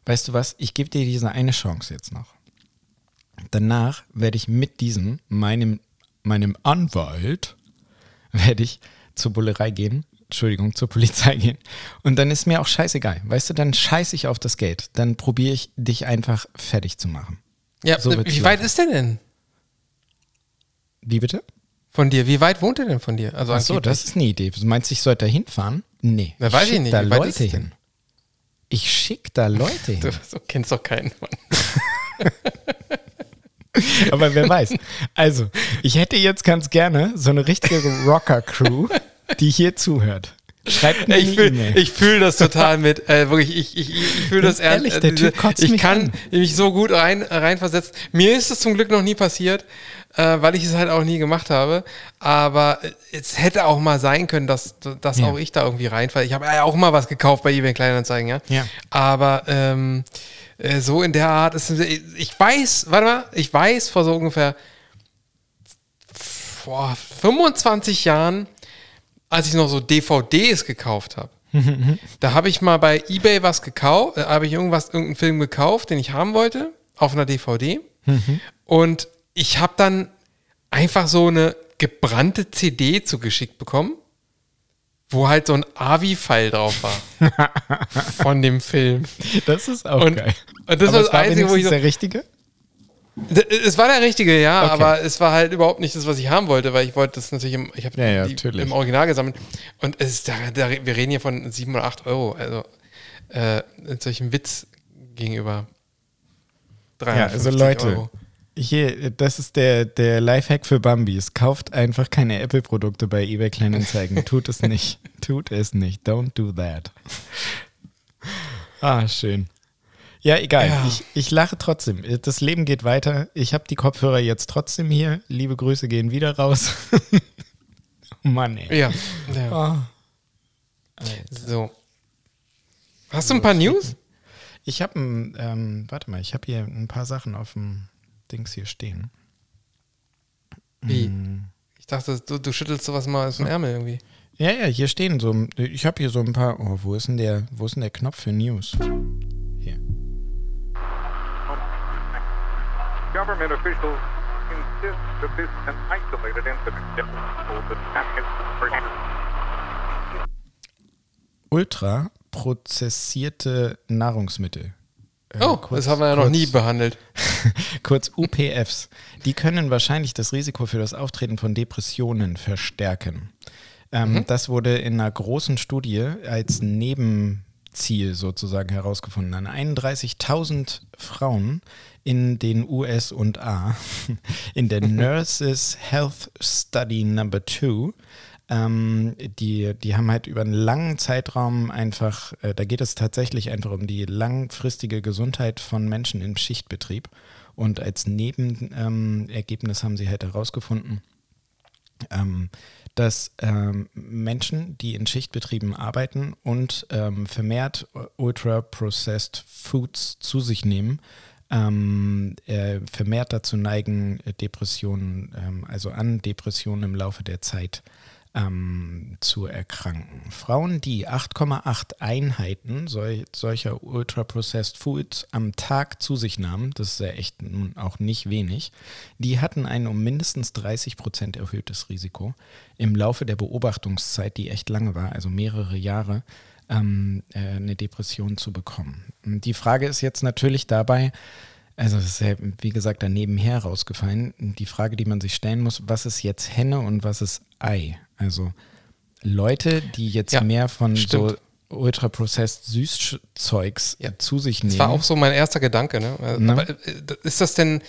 Weißt du was? Ich gebe dir diese eine Chance jetzt noch. Danach werde ich mit diesem, meinem, meinem Anwalt, werde ich zur Bullerei gehen, Entschuldigung, zur Polizei gehen. Und dann ist mir auch scheißegal. Weißt du, dann scheiße ich auf das Geld. Dann probiere ich, dich einfach fertig zu machen. Ja, So wie weit laufen. ist der denn Wie bitte? Von dir? Wie weit wohnt er denn von dir? Also Ach so, das ist eine Idee. Du meinst, ich sollte da hinfahren? Nee. Na, weiß ich schick nicht. da Wie Leute hin. Ich schicke da Leute Du hin. so, kennst doch keinen Mann. Aber wer weiß. Also, ich hätte jetzt ganz gerne so eine richtige Rocker-Crew, die hier zuhört. Schreibt mir Ich fühle ich fühl das total mit. Äh, wirklich, ich, ich, ich fühle das ehrlich, ernst. der Diese- Typ kotzt ich kann an. mich so gut rein, reinversetzen. Mir ist es zum Glück noch nie passiert, äh, weil ich es halt auch nie gemacht habe. Aber äh, es hätte auch mal sein können, dass, dass Ja. auch ich da irgendwie reinfalle. Ich habe ja auch mal was gekauft bei eBay Kleinanzeigen, ja. Ja. Aber ähm, äh, so in der Art ist ich weiß, warte mal, ich weiß vor so ungefähr vor 25 Jahren, als ich noch so DVDs gekauft habe. Da habe ich mal bei eBay was gekauft, äh, habe ich irgendwas, irgendeinen Film gekauft, den ich haben wollte, auf einer DVD. Und ich habe dann einfach so eine gebrannte CD zugeschickt bekommen, wo halt so ein AVI-File drauf war. von dem Film. Das ist auch Und, geil. und das Aber war das Einzige, wo ich so, der Richtige? Es war der richtige, ja, Okay. aber es war halt überhaupt nicht das, was ich haben wollte, weil ich wollte das natürlich im, ich habe Ja, ja, im Original gesammelt. Und es ist, da, da, wir reden hier von sieben oder acht Euro, also äh, in solchem Witz gegenüber. Ja, also 350 Leute, Euro. Hier, das ist der, der Lifehack für Bambis. Kauft einfach keine Apple-Produkte bei eBay Kleinanzeigen. Tut es nicht. Tut es nicht. Don't do that. Ah, schön. Ja, egal. Ja. Ich, ich lache trotzdem. Das Leben geht weiter. Ich habe die Kopfhörer jetzt trotzdem hier. Liebe Grüße gehen wieder raus. oh Mann, ey. Ja, ja. Ah. so. Hast du ein paar News? Ich habe ähm, warte mal, ich habe hier ein paar Sachen auf dem Dings hier stehen. Wie? Mm. Ich dachte, du, du schüttelst sowas mal aus dem Ärmel irgendwie. Ja, ja, hier stehen so, ich habe hier so ein paar, oh, wo ist denn der, wo ist denn der Knopf für News? Hier. Government officials insist that this is an isolated incident. The attack is Ultra prozessierte Nahrungsmittel. Äh, Oh, kurz- das haben wir ja noch kurz- nie behandelt. kurz UPFs, die können wahrscheinlich das Risiko für das Auftreten von Depressionen verstärken. Ähm, Das wurde in einer großen Studie als Nebenziel sozusagen herausgefunden. An 31.000 Frauen in den US und A, in der Nurses Health Study Number 2, ähm, die, die haben halt über einen langen Zeitraum einfach, äh, da geht es tatsächlich einfach um die langfristige Gesundheit von Menschen im Schichtbetrieb. Und als Nebenergebnis ähm, haben sie halt herausgefunden, ähm, dass ähm, Menschen, die in Schichtbetrieben arbeiten und ähm, vermehrt ultra-processed Foods zu sich nehmen, ähm, äh, vermehrt dazu neigen, Depressionen, ähm, also an Depressionen im Laufe der Zeit ähm, zu erkranken. Frauen, die 8,8 Einheiten sol solcher ultra-processed Foods am Tag zu sich nahmen, das ist ja echt nun auch nicht wenig, die hatten ein um mindestens 30 Prozent erhöhtes Risiko im Laufe der Beobachtungszeit, die echt lange war, also mehrere Jahre, ähm, äh, eine Depression zu bekommen. Die Frage ist jetzt natürlich dabei, also es ist ja, wie gesagt, daneben her rausgefallen. Die Frage, die man sich stellen muss, was ist jetzt Henne und was ist Ei? Also Leute, die jetzt Ja, mehr von stimmt. so ultra-processed Süßzeugs Ja, zu sich nehmen. Das war auch so mein erster Gedanke. Ne? Also, Ne? Aber, äh, ist das denn,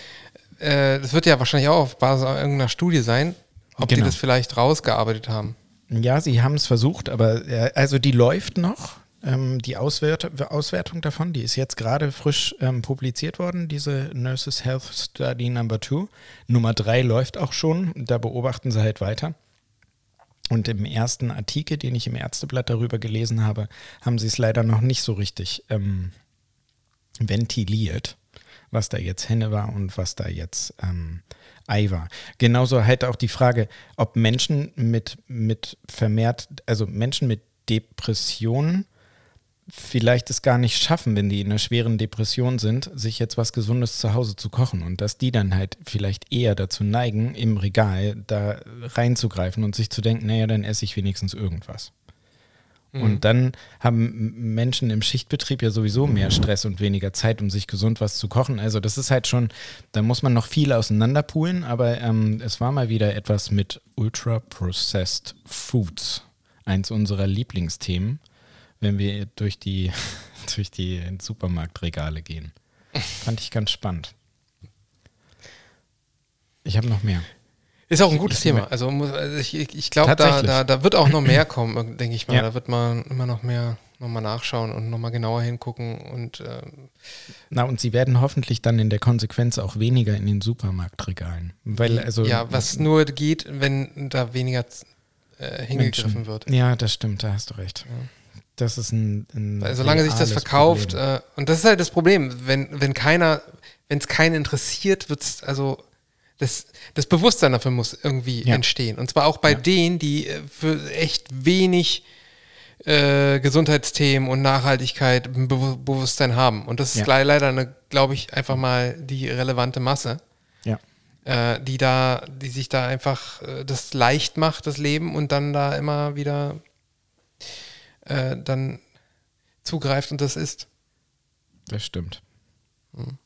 äh, das wird ja wahrscheinlich auch auf Basis irgendeiner Studie sein, ob die Genau. das vielleicht rausgearbeitet haben. Ja, sie haben es versucht, aber äh, also die läuft noch. Ähm, die Auswert Auswertung davon, die ist jetzt gerade frisch ähm, publiziert worden, diese Nurses Health Study Number 2. Nummer 3 läuft auch schon, da beobachten sie halt weiter. Und im ersten Artikel, den ich im Ärzteblatt darüber gelesen habe, haben sie es leider noch nicht so richtig ähm, ventiliert, was da jetzt Henne war und was da jetzt ähm, Aiwa. Genauso halt auch die Frage, ob Menschen mit, mit vermehrt, also Menschen mit Depressionen vielleicht es gar nicht schaffen, wenn die in einer schweren Depression sind, sich jetzt was Gesundes zu Hause zu kochen und dass die dann halt vielleicht eher dazu neigen, im Regal da reinzugreifen und sich zu denken, naja, dann esse ich wenigstens irgendwas. Und dann haben Menschen im Schichtbetrieb ja sowieso mehr Stress und weniger Zeit, um sich gesund was zu kochen. Also das ist halt schon, da muss man noch viel auseinanderpulen, aber ähm, es war mal wieder etwas mit Ultra-Processed Foods. Eins unserer Lieblingsthemen, wenn wir durch die, durch die Supermarktregale gehen. Fand ich ganz spannend. Ich habe noch mehr. Ist auch ein gutes ich- Thema. Also, muss, also ich, ich glaube, da, da, da wird auch noch mehr kommen, denke ich mal. Ja. Da wird man immer noch mehr nochmal nachschauen und nochmal genauer hingucken. Und ähm, Na, und sie werden hoffentlich dann in der Konsequenz auch weniger in den Supermarktregalen. Weil, also. ja, was nur geht, wenn da weniger äh, hingegriffen Menschen- wird. Ja, das stimmt, da hast du recht. Das ist ein. ein Weil solange sich das verkauft, äh, und das ist halt das Problem, wenn, wenn keiner, wenn es keinen interessiert, wird es, also das, das Bewusstsein dafür muss irgendwie Ja. entstehen. Und zwar auch bei denen, die äh, für echt wenig äh, Gesundheitsthemen und Nachhaltigkeit ein Be Bewusstsein haben. Und das ist Ja. le- leider, eine, glaube ich, einfach mal die relevante Masse, Ja. äh, die da, die sich da einfach äh, das leicht macht, das Leben, und dann da immer wieder äh, dann zugreift und das ist. Das stimmt. Hm.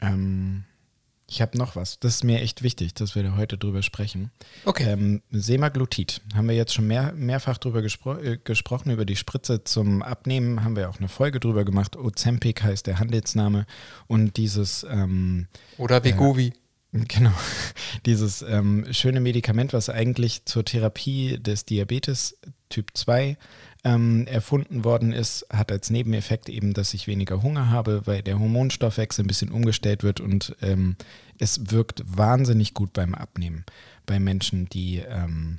Ähm, ich habe noch was. Das ist mir echt wichtig, dass wir da heute drüber sprechen. Okay. Ähm, Semaglutid. Haben wir jetzt schon mehr, mehrfach drüber gespro äh, gesprochen, über die Spritze zum Abnehmen. Haben wir auch eine Folge drüber gemacht. Ozempic heißt der Handelsname. Und dieses. Ähm, Oder Vegovi. Genau. Dieses ähm, schöne Medikament, was eigentlich zur Therapie des Diabetes Typ 2 ähm, erfunden worden ist, hat als Nebeneffekt eben, dass ich weniger Hunger habe, weil der Hormonstoffwechsel ein bisschen umgestellt wird und ähm, es wirkt wahnsinnig gut beim Abnehmen bei Menschen, die ähm,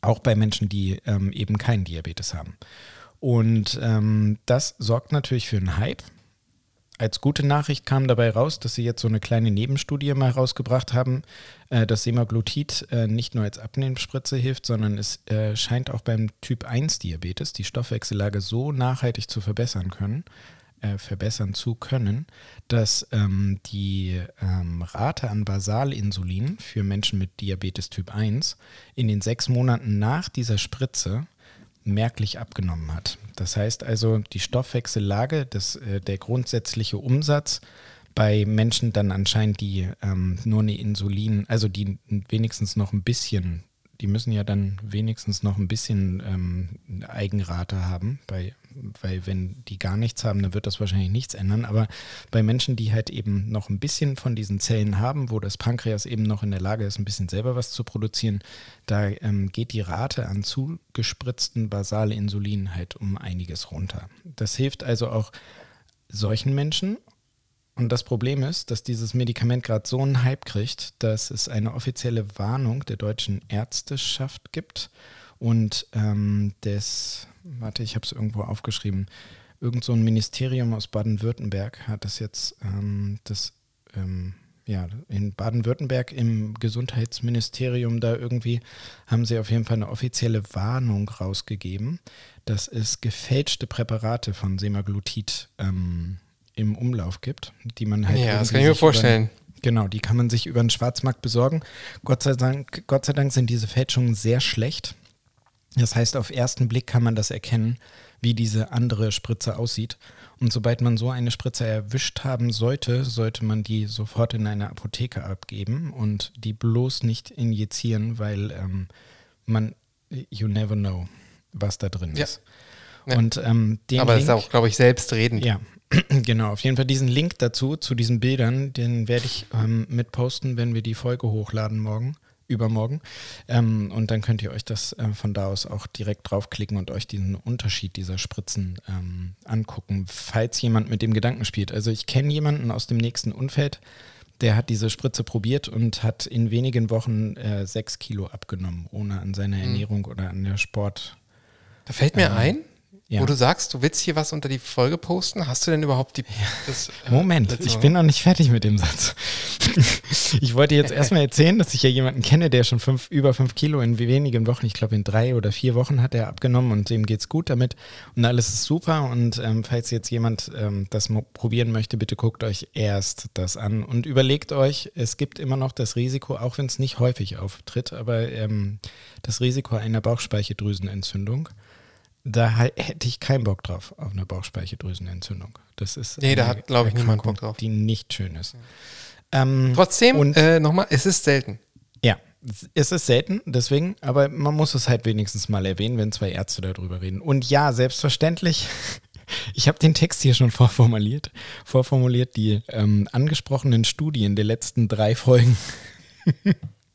auch bei Menschen, die ähm, eben keinen Diabetes haben. Und ähm, das sorgt natürlich für einen Hype. Als gute Nachricht kam dabei raus, dass sie jetzt so eine kleine Nebenstudie mal rausgebracht haben, äh, dass Semaglutid äh, nicht nur als Abnehmspritze hilft, sondern es äh, scheint auch beim Typ 1 Diabetes die Stoffwechsellage so nachhaltig zu verbessern können, äh, verbessern zu können, dass ähm, die ähm, Rate an Basalinsulin für Menschen mit Diabetes Typ 1 in den sechs Monaten nach dieser Spritze merklich abgenommen hat. Das heißt also, die Stoffwechsellage, das, äh, der grundsätzliche Umsatz bei Menschen dann anscheinend, die ähm, nur eine Insulin, also die wenigstens noch ein bisschen, die müssen ja dann wenigstens noch ein bisschen ähm, Eigenrate haben, bei, weil wenn die gar nichts haben, dann wird das wahrscheinlich nichts ändern. Aber bei Menschen, die halt eben noch ein bisschen von diesen Zellen haben, wo das Pankreas eben noch in der Lage ist, ein bisschen selber was zu produzieren, da ähm, geht die Rate an zugespritzten Basalinsulin halt um einiges runter. Das hilft also auch solchen Menschen. Und das Problem ist, dass dieses Medikament gerade so einen Hype kriegt, dass es eine offizielle Warnung der deutschen Ärzteschaft gibt und ähm, des, warte, ich habe es irgendwo aufgeschrieben, irgend so ein Ministerium aus Baden-Württemberg hat das jetzt, ähm, das, ähm, ja, in Baden-Württemberg im Gesundheitsministerium da irgendwie haben sie auf jeden Fall eine offizielle Warnung rausgegeben, dass es gefälschte Präparate von Semaglutid ähm, im Umlauf gibt, die man halt Ja, das kann ich mir sich über- vorstellen. Genau, die kann man sich über den Schwarzmarkt besorgen. Gott sei Dank, Gott sei Dank sind diese Fälschungen sehr schlecht. Das heißt, auf ersten Blick kann man das erkennen, wie diese andere Spritze aussieht. Und sobald man so eine Spritze erwischt haben sollte, sollte man die sofort in eine Apotheke abgeben und die bloß nicht injizieren, weil ähm, man, you never know, was da drin ist. Ja. Und ähm, Aber das ist Link, auch, glaube ich, selbstredend. ja, genau. Auf jeden Fall diesen Link dazu, zu diesen Bildern, den werde ich ähm, mit posten, wenn wir die Folge hochladen morgen, übermorgen. Ähm, und dann könnt ihr euch das äh, von da aus auch direkt draufklicken und euch diesen Unterschied dieser Spritzen ähm, angucken, falls jemand mit dem Gedanken spielt. Also ich kenne jemanden aus dem nächsten Umfeld, der hat diese Spritze probiert und hat in wenigen Wochen äh, sechs Kilo abgenommen, ohne an seiner Ernährung oder an der Sport. Da fällt mir ein, Ja. Wo du sagst, du willst hier was unter die Folge posten? Hast du denn überhaupt die. Das, äh, Moment, ich bin noch nicht fertig mit dem Satz. ich wollte jetzt erstmal erzählen, dass ich ja jemanden kenne, der schon fünf, über fünf Kilo in wenigen Wochen, ich glaube in drei oder vier Wochen hat er abgenommen und dem geht's gut damit und alles ist super. Und ähm, falls jetzt jemand ähm, das probieren möchte, bitte guckt euch erst das an und überlegt euch, es gibt immer noch das Risiko, auch wenn es nicht häufig auftritt, aber ähm, das Risiko einer Bauchspeicheldrüsenentzündung. Da hätte ich keinen Bock drauf, auf eine Bauchspeicheldrüsenentzündung. Das ist Nee, da hat, glaube ich, niemand Bock drauf. Die nicht schön ist. Ähm, Trotzdem, Und- äh, nochmal, es ist selten. ja, es ist selten, deswegen, aber man muss es halt wenigstens mal erwähnen, wenn zwei Ärzte darüber reden. Und ja, selbstverständlich, ich habe den Text hier schon vorformuliert, vorformuliert, die ähm, angesprochenen Studien der letzten drei Folgen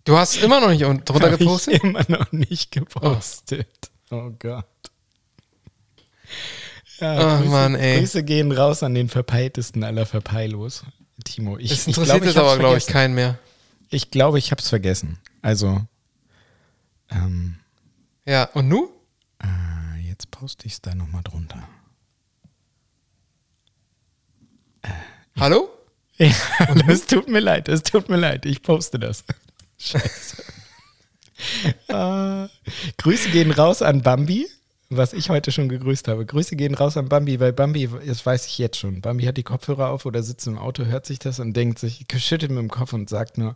Du hast immer noch nicht un- drunter gepostet? ich immer noch nicht gepostet. Oh, Gott. Ja, Ach, Grüße, Mann, ey. Grüße gehen raus an den verpeiltesten aller Verpeilos. Timo, ich, ich interessiert glaube, ich jetzt aber, hab's glaube ich, vergessen. keinen mehr. Ich glaube, ich habe es vergessen. Also, ähm, Ja, und nu? äh, jetzt poste ich es da nochmal drunter. Hallo? Ja, es tut mir leid, es tut mir leid, ich poste das. Scheiße. äh, Grüße gehen raus an Bambi, was ich heute schon gegrüßt habe. Grüße gehen raus an Bambi, weil Bambi, das weiß ich jetzt schon. Bambi hat die Kopfhörer auf oder sitzt im Auto, hört sich das und denkt sich, schüttelt mit dem Kopf und sagt nur,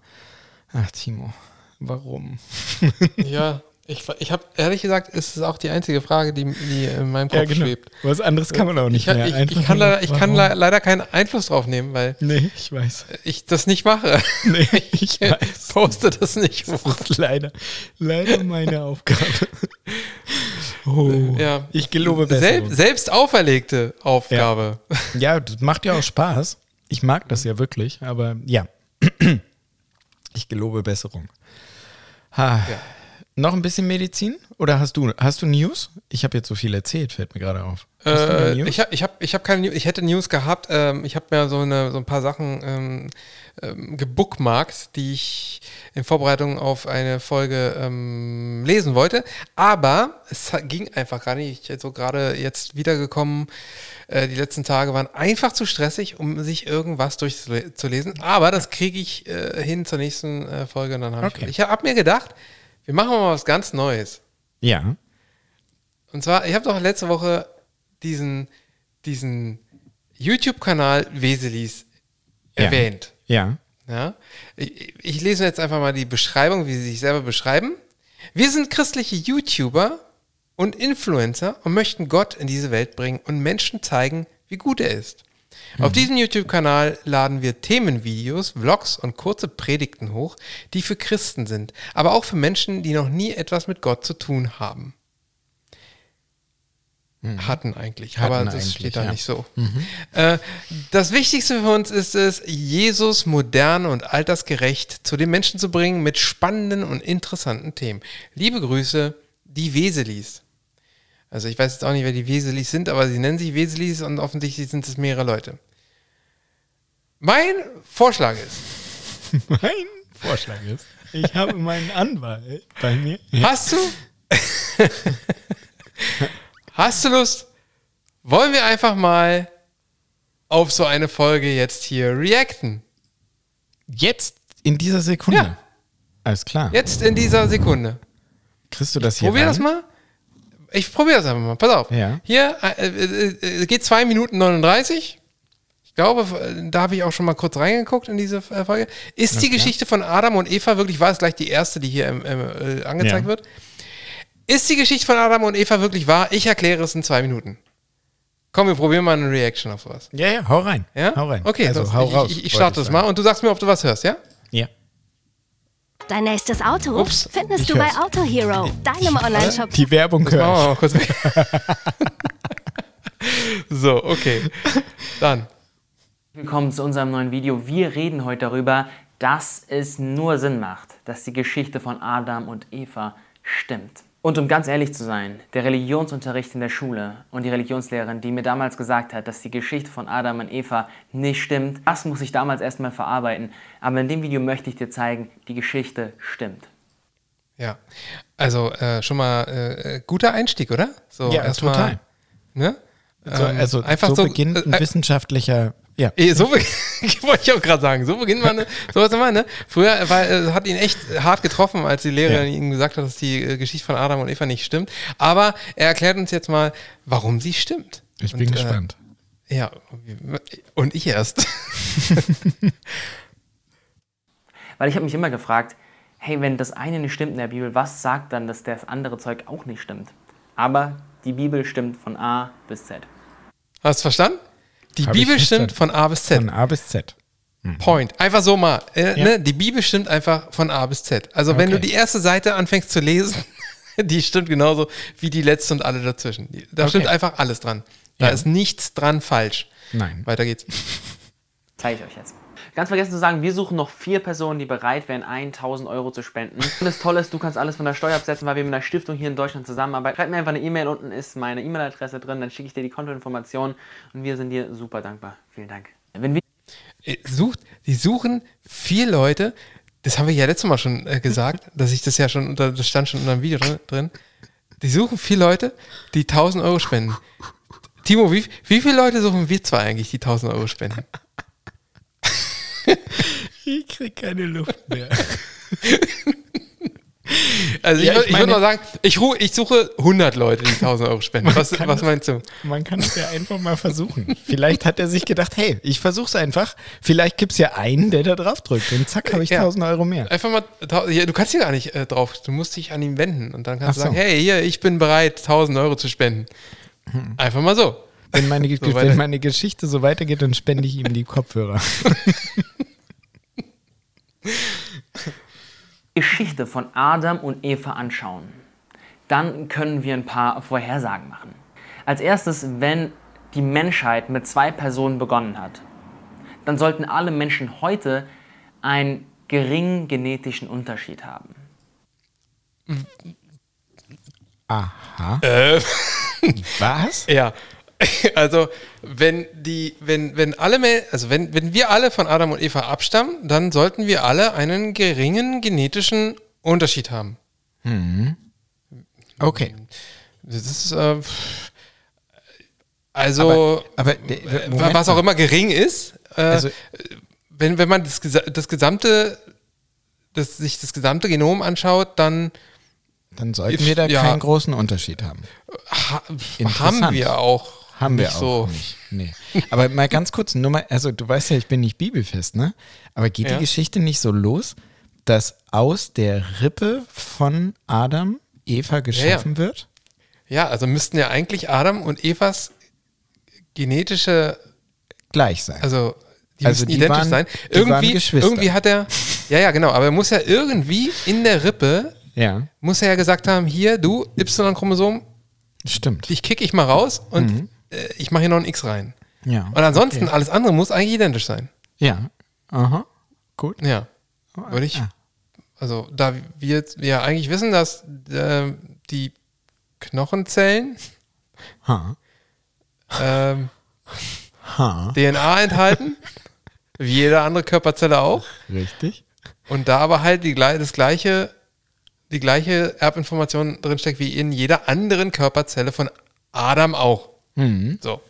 ach Timo, warum? Ja, ich, ich habe ehrlich gesagt, ist es auch die einzige Frage, die, die in meinem Kopf schwebt. Was anderes kann man auch nicht Ich, mehr. ich, Einfach ich kann, leider, ich kann leider keinen Einfluss drauf nehmen, weil Nee, ich weiß. ich das nicht mache. Nee, ich weiß. poste das nicht Das ist leider, leider meine Aufgabe. Oh, Ja. ich gelobe besser. Selb, selbst auferlegte Aufgabe. Ja, das macht ja auch Spaß. Ich mag das ja wirklich, aber ja. Ich gelobe Besserung. Ha. Ja. Noch ein bisschen Medizin? Oder hast du, hast du News? Ich habe jetzt so viel erzählt, fällt mir gerade auf. Hast du Äh, News? ich habe ich hab, ich hab keine News, ich hätte News gehabt. Ähm, ich habe mir so, eine, so ein paar Sachen ähm, ähm, gebookmarkt, die ich in Vorbereitung auf eine Folge ähm, lesen wollte. Aber es ging einfach gar nicht. Ich bin so gerade jetzt wiedergekommen. Äh, die letzten Tage waren einfach zu stressig, um sich irgendwas durchzulesen. Aber das kriege ich äh, hin zur nächsten äh, Folge. Und dann hab Okay. ich ich habe mir gedacht, wir machen mal was ganz Neues. ja. Und zwar, ich habe doch letzte Woche diesen, diesen YouTube-Kanal Weselis Ja. erwähnt. Ja. Ja? Ich, ich lese jetzt einfach mal die Beschreibung, wie sie sich selber beschreiben. Wir sind christliche YouTuber und Influencer und möchten Gott in diese Welt bringen und Menschen zeigen, wie gut er ist. Auf diesem YouTube-Kanal laden wir Themenvideos, Vlogs und kurze Predigten hoch, die für Christen sind, aber auch für Menschen, die noch nie etwas mit Gott zu tun haben. Hatten eigentlich, aber Hatten das eigentlich, steht da ja. nicht so. Äh, das Wichtigste für uns ist es, Jesus modern und altersgerecht zu den Menschen zu bringen mit spannenden und interessanten Themen. Liebe Grüße, die Weselis. Also ich weiß jetzt auch nicht, wer die Weselis sind, aber sie nennen sich Weselis und offensichtlich sind es mehrere Leute. Mein Vorschlag ist, Mein Vorschlag ist, ich habe meinen Anwalt bei mir. hast du, hast du Lust? Wollen wir einfach mal auf so eine Folge jetzt hier reacten? Jetzt in dieser Sekunde. Ja. Alles klar. Jetzt in dieser Sekunde. Kriegst du das hier Probier rein? das mal. Ich probiere das einfach mal. Pass auf. Ja. Hier äh, äh, äh, geht 2 Minuten 39. Ich glaube, da habe ich auch schon mal kurz reingeguckt in diese äh, Folge. Ist die klar. Geschichte von Adam und Eva wirklich, war es gleich die erste, die hier äh, angezeigt Ja. wird? Ist die Geschichte von Adam und Eva wirklich wahr? Ich erkläre es in zwei Minuten. Komm, wir probieren mal eine Reaction auf sowas. Ja, ja, hau rein. Ja? Hau rein. Okay, also das, hau ich, raus. Ich, ich starte das sagen. mal und du sagst mir, ob du was hörst, ja? Ja. Dein nächstes Auto Ups, findest du bei hör's. Auto Hero, deinem Online-Shop. Die Werbung Das machen wir hör mal kurz weg. so, okay. Dann. Willkommen zu unserem neuen Video. Wir reden heute darüber, dass es nur Sinn macht, dass die Geschichte von Adam und Eva stimmt. Und um ganz ehrlich zu sein, der Religionsunterricht in der Schule und die Religionslehrerin, die mir damals gesagt hat, dass die Geschichte von Adam und Eva nicht stimmt, das muss ich damals erstmal verarbeiten. Aber in dem Video möchte ich dir zeigen, die Geschichte stimmt. Ja, also äh, schon mal äh, guter Einstieg, oder? So Ja, erstmal total. Ne? So, Ähm, also einfach so, so, beginnt ein äh, wissenschaftlicher, ja. So wollte ich auch gerade sagen. So beginnt man, ne? so was immer, ne? Früher war, äh, hat ihn echt hart getroffen, als die Lehrerin ihm gesagt hat, dass die äh, Geschichte von Adam und Eva nicht stimmt. Aber er erklärt uns jetzt mal, warum sie stimmt. Ich bin Und, äh, gespannt. Ja, und ich erst. Weil ich habe mich immer gefragt, hey, wenn das eine nicht stimmt in der Bibel, was sagt dann, dass das andere Zeug auch nicht stimmt? Aber die Bibel stimmt von A bis Z. Hast du verstanden? Die Hab Bibel stimmt von A bis Z. Von A bis Z. Point. Einfach so mal. Äh, Ja. ne? Die Bibel stimmt einfach von A bis Z. Also wenn Okay. du die erste Seite anfängst zu lesen, die stimmt genauso wie die letzte und alle dazwischen. Da Okay. stimmt einfach alles dran. Da Ja. ist nichts dran falsch. Nein. Weiter geht's. Zeige ich euch jetzt. Ganz vergessen zu sagen, wir suchen noch vier Personen, die bereit wären, 1000 Euro zu spenden. Und das Tolle ist, du kannst alles von der Steuer absetzen, weil wir mit einer Stiftung hier in Deutschland zusammenarbeiten. Schreib mir einfach eine E-Mail, unten ist meine E-Mail-Adresse drin, dann schicke ich dir die Kontoinformationen und wir sind dir super dankbar. Vielen Dank. Wenn wir Äh, Sucht, die suchen vier Leute, das haben wir ja letztes Mal schon äh, gesagt, dass ich das ja schon unter, das stand schon unter dem Video drin, drin. Die suchen vier Leute, die 1000 Euro spenden. Timo, wie, wie viele Leute suchen wir zwei eigentlich, die 1000 Euro spenden? Ich krieg keine Luft mehr. Also Ja, ich, ich ich würde mal sagen, ich, ru- ich suche 100 Leute, die 1000 Euro spenden. Was, was meinst du? Man kann es ja einfach mal versuchen. Vielleicht hat er sich gedacht, hey, ich versuch's einfach. Vielleicht gibt's ja einen, der da drauf drückt und zack, habe ich Ja. 1000 Euro mehr. Einfach mal, du kannst hier gar nicht äh, drauf, du musst dich an ihn wenden und dann kannst Ach du sagen, so. hey, hier, ich bin bereit, 1000 Euro zu spenden. Einfach mal so. Wenn meine, So wenn meine Geschichte so weitergeht, dann spende ich ihm die Kopfhörer. Geschichte von Adam und Eva anschauen, dann können wir ein paar Vorhersagen machen. Als erstes, wenn die Menschheit mit zwei Personen begonnen hat, dann sollten alle Menschen heute einen geringen genetischen Unterschied haben. Aha. Äh, Was? ja. Also, wenn die, wenn, wenn alle, also wenn, wenn wir alle von Adam und Eva abstammen, dann sollten wir alle einen geringen genetischen Unterschied haben. Okay. Das ist, äh, also, Aber, der- äh, Moment was auch immer gering ist, äh, Also, wenn, wenn man das, das gesamte, das, sich das gesamte Genom anschaut, dann dann sollten wir da ja. keinen großen Unterschied haben. ha haben wir auch Haben nicht wir auch so. nicht. Nee. Aber mal ganz kurz, nur mal, also du weißt ja, ich bin nicht bibelfest, ne? Aber geht Ja. die Geschichte nicht so los, dass aus der Rippe von Adam Eva geschaffen wird? Ja, also müssten ja eigentlich Adam und Evas genetische, Gleich sein. also die Also müssten die identisch waren- sein. Irgendwie, Geschwister. irgendwie hat er, ja, ja, genau, aber er muss ja irgendwie in der Rippe, ja, muss er ja gesagt haben, hier, du, Y-Chromosom, stimmt. dich kick ich mal raus und Mhm. Äh, ich mache hier noch ein X rein. Ja. Und ansonsten, alles andere muss eigentlich identisch sein. Ja. Aha. Gut. Ja, würde ich, Ah. also da wir wir eigentlich wissen, dass äh, die Knochenzellen Ha. ähm, Ha. DNA enthalten, wie jede andere Körperzelle auch. Richtig. Und da aber halt die, das gleiche, die gleiche Erbinformation drinsteckt wie in jeder anderen Körperzelle von Adam auch. Mhm. So.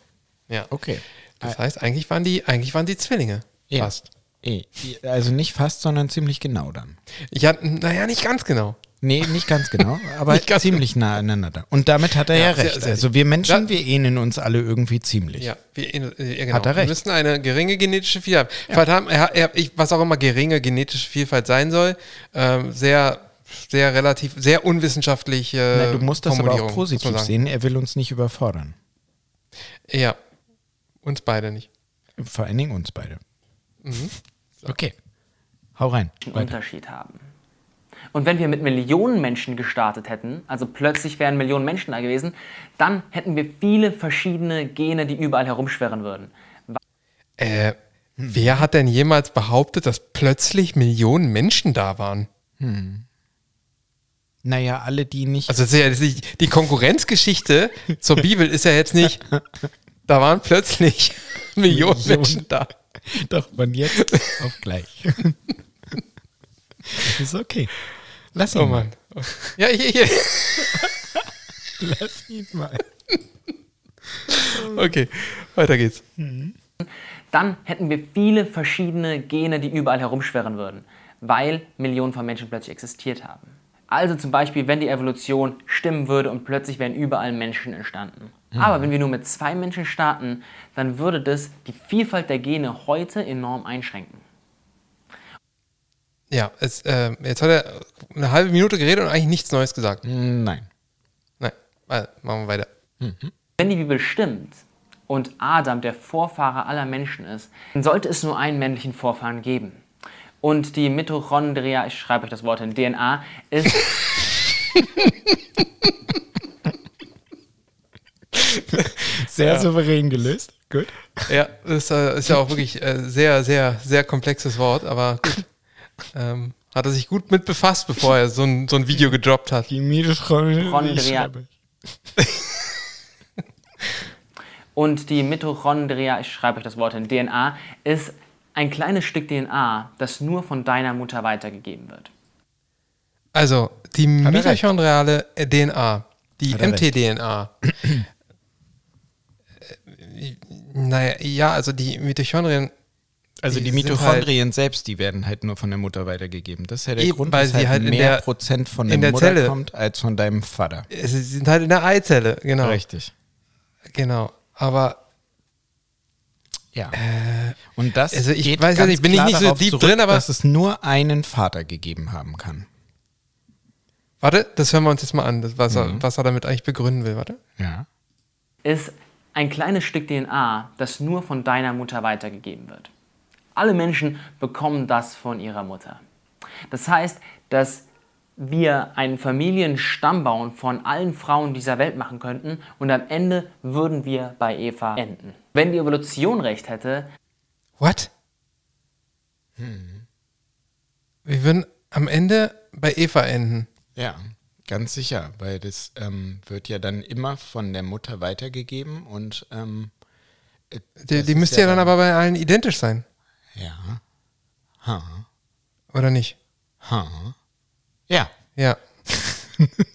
Ja. Okay. Das heißt, eigentlich waren die, eigentlich waren die Zwillinge. Ja. Fast. Eh, Also nicht fast, sondern ziemlich genau dann. Hatte, naja, nicht ganz genau. Nee, nicht ganz genau, aber ganz ziemlich nah aneinander. Und damit hat er ja, Ja, sehr- recht. sehr- also wir Menschen, Ja. wir ähneln uns alle irgendwie ziemlich. Ja, wir, äh, ja, genau. Hat er recht. Wir müssen eine geringe genetische Vielfalt haben. Er, er, ich, was auch immer geringe genetische Vielfalt sein soll, ähm, sehr, sehr relativ, sehr unwissenschaftlich. Äh, Na, du musst das aber auch positiv sehen. Er will uns nicht überfordern. Ja, uns beide nicht. Vor allen Dingen uns beide. Mhm. Okay. Hau rein. einen Weiter. Unterschied haben. Und wenn wir mit Millionen Menschen gestartet hätten, also plötzlich wären Millionen Menschen da gewesen, dann hätten wir viele verschiedene Gene, die überall herumschwirren würden. Äh, wer hat denn jemals behauptet, dass plötzlich Millionen Menschen da waren? Naja, alle, die nicht. Also die Konkurrenzgeschichte zur Bibel ist ja jetzt nicht, da waren plötzlich Millionen Millionen. Menschen da. Doch, von jetzt auf gleich. ist okay. Lass ihn Oh mal. Mann. Ja, ich, ich, Lass ihn mal. Okay, weiter geht's. dann hätten wir viele verschiedene Gene, die überall herumschwirren würden, weil Millionen von Menschen plötzlich existiert haben. Also zum Beispiel, wenn die Evolution stimmen würde und plötzlich wären überall Menschen entstanden. Aber wenn wir nur mit zwei Menschen starten, dann würde das die Vielfalt der Gene heute enorm einschränken. Ja, es, äh, jetzt hat er eine halbe Minute geredet und eigentlich nichts Neues gesagt. Nein. Nein, also, machen wir weiter. Wenn die Bibel stimmt und Adam der Vorfahre aller Menschen ist, dann sollte es nur einen männlichen Vorfahren geben. Und die Mitochondria, ich schreibe euch das Wort in DNA, ist Sehr souverän gelöst. Gut. Ja, das äh, ist ja auch wirklich äh, sehr, sehr, sehr komplexes Wort, aber gut. Ähm, hat er sich gut mit befasst, bevor er so ein, so ein Video gedroppt hat. Die Mitochondria. Chondria. Und die Mitochondria, ich schreibe euch das Wort in DNA, ist ein kleines Stück DNA, das nur von deiner Mutter weitergegeben wird. Also, die mitochondriale DNA, die mtDNA. äh, naja, ja, also die Mitochondrien, Also die Die sind Mitochondrien selbst, die werden halt nur von der Mutter weitergegeben. Das ist ja der Eben, Grund, weil sie halt in mehr der- Prozent von in der, der Mutter Zelle- kommt als von deinem Vater. äh, sie sind halt in der Eizelle, genau. Richtig. Genau. Aber Ja. Und das also ich geht weiß ja ganz nicht, bin ich klar nicht so darauf deep zurück, drin, aber- dass es nur einen Vater gegeben haben kann. warte, das hören wir uns jetzt mal an, was, Mhm. er, was er damit eigentlich begründen will. Warte. Ja. Ist ein kleines Stück DNA, das nur von deiner Mutter weitergegeben wird. Alle Menschen bekommen das von ihrer Mutter. Das heißt, dass wir einen Familienstammbaum von allen Frauen dieser Welt machen könnten und am Ende würden wir bei Eva enden. Wenn die Evolution recht hätte, What? Hm. Wir würden am Ende bei Eva enden. Ja, ganz sicher, weil das ähm, wird ja dann immer von der Mutter weitergegeben und ähm, äh, Die, die müsste ja dann aber bei allen identisch sein, Ja. Ha. oder nicht? Ha. Ja. Ja.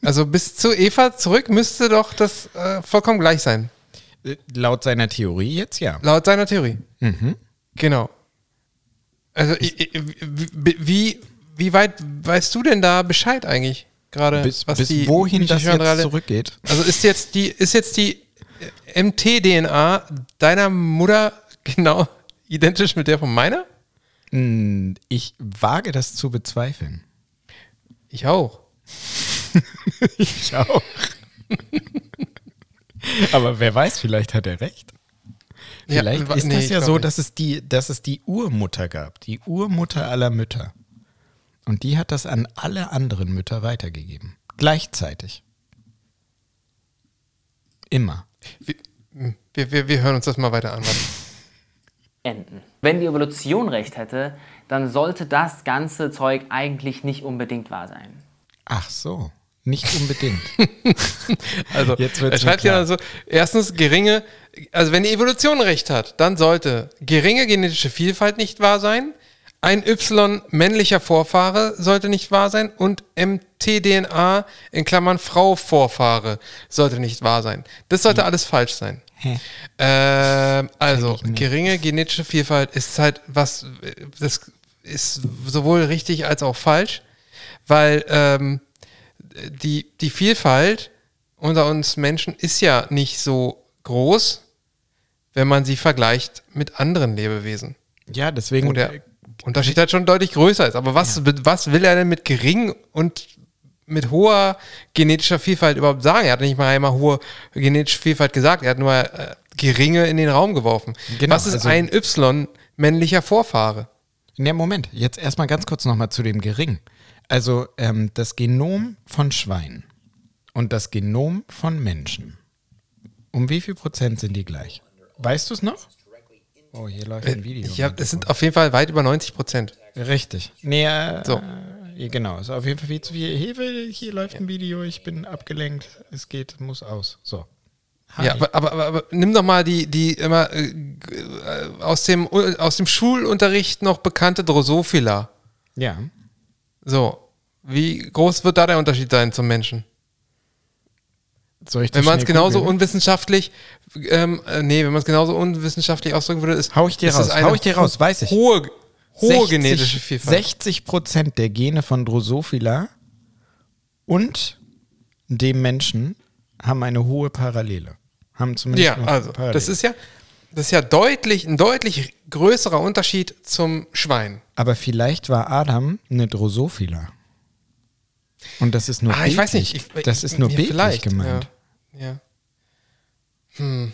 also bis zu Eva zurück müsste doch das äh, vollkommen gleich sein. Äh, Laut seiner Theorie jetzt ja. Laut seiner Theorie. Mhm. Genau. Also i- i- wie, wie, wie weit weißt du denn da Bescheid eigentlich? Gerade Bis, was bis die wohin das jetzt zurückgeht. Also ist jetzt die, ist jetzt die äh, MT-DNA deiner Mutter genau identisch mit der von meiner? Hm, Ich wage das zu bezweifeln. Ich auch. Ich auch. Aber wer weiß, vielleicht hat er recht. Ja, Vielleicht wa- ist nee, das ja so, nicht. dass es, die, dass es die Urmutter gab, die Urmutter aller Mütter. Und die hat das an alle anderen Mütter weitergegeben. Gleichzeitig. Immer. Wir, wir, wir hören uns das mal weiter an. Enden. Wenn die Evolution recht hätte, dann sollte das ganze Zeug eigentlich nicht unbedingt wahr sein. Ach so. Nicht unbedingt. Also, Jetzt er schreibt ja also, erstens geringe, also wenn die Evolution recht hat, dann sollte geringe genetische Vielfalt nicht wahr sein, ein Y männlicher Vorfahre sollte nicht wahr sein und mtDNA in Klammern Frau Vorfahre sollte nicht wahr sein. Das sollte alles falsch sein. Ähm, also, geringe genetische Vielfalt ist halt was, das ist sowohl richtig als auch falsch, weil ähm, die, die Vielfalt unter uns Menschen ist ja nicht so groß, wenn man sie vergleicht mit anderen Lebewesen. Ja, deswegen. Wo der Unterschied halt schon deutlich größer ist. Aber was, was will er denn mit gering und mit hoher genetischer Vielfalt überhaupt sagen? Er hat nicht mal einmal hohe genetische Vielfalt gesagt, er hat nur äh, geringe in den Raum geworfen. Genau, was ist also- ein Y männlicher Vorfahre? Ne, Moment, jetzt erstmal ganz kurz nochmal zu dem Gering. Also ähm, das Genom von Schweinen und das Genom von Menschen. Um wie viel Prozent sind die gleich? Weißt du es noch? Oh, hier läuft ein Video. Äh, Ich hab, es sind auf jeden Fall weit über 90 Prozent. Richtig. Nee, äh, So. äh, genau. Ist auf jeden Fall viel zu viel. Hilfe, hier läuft ein Video, ich bin abgelenkt. Es geht, muss aus. So. Hi. Ja, aber, aber, aber, aber nimm doch mal die, die immer äh, äh, aus, dem, aus dem Schulunterricht noch bekannte Drosophila. ja. So, wie groß wird da der Unterschied sein zum Menschen? Soll ich das Wenn man es genauso googeln? unwissenschaftlich, ähm, äh, nee, wenn man es genauso unwissenschaftlich ausdrücken würde, ist. Hau ich dir raus, hau ich dir raus, weiß ich. Hohe, hohe 60 genetische Vielfalt. 60 Prozent der Gene von Drosophila und dem Menschen haben eine hohe Parallele. Haben zumindest Ja, also, Parallele. das ist ja, das ist ja deutlich, ein deutlich größerer Unterschied zum Schwein. Aber vielleicht war Adam eine Drosophila. Und das ist nur Ah, ich weiß nicht. Ich, das ist nur bildlich gemeint. Ja. Ja. Hm.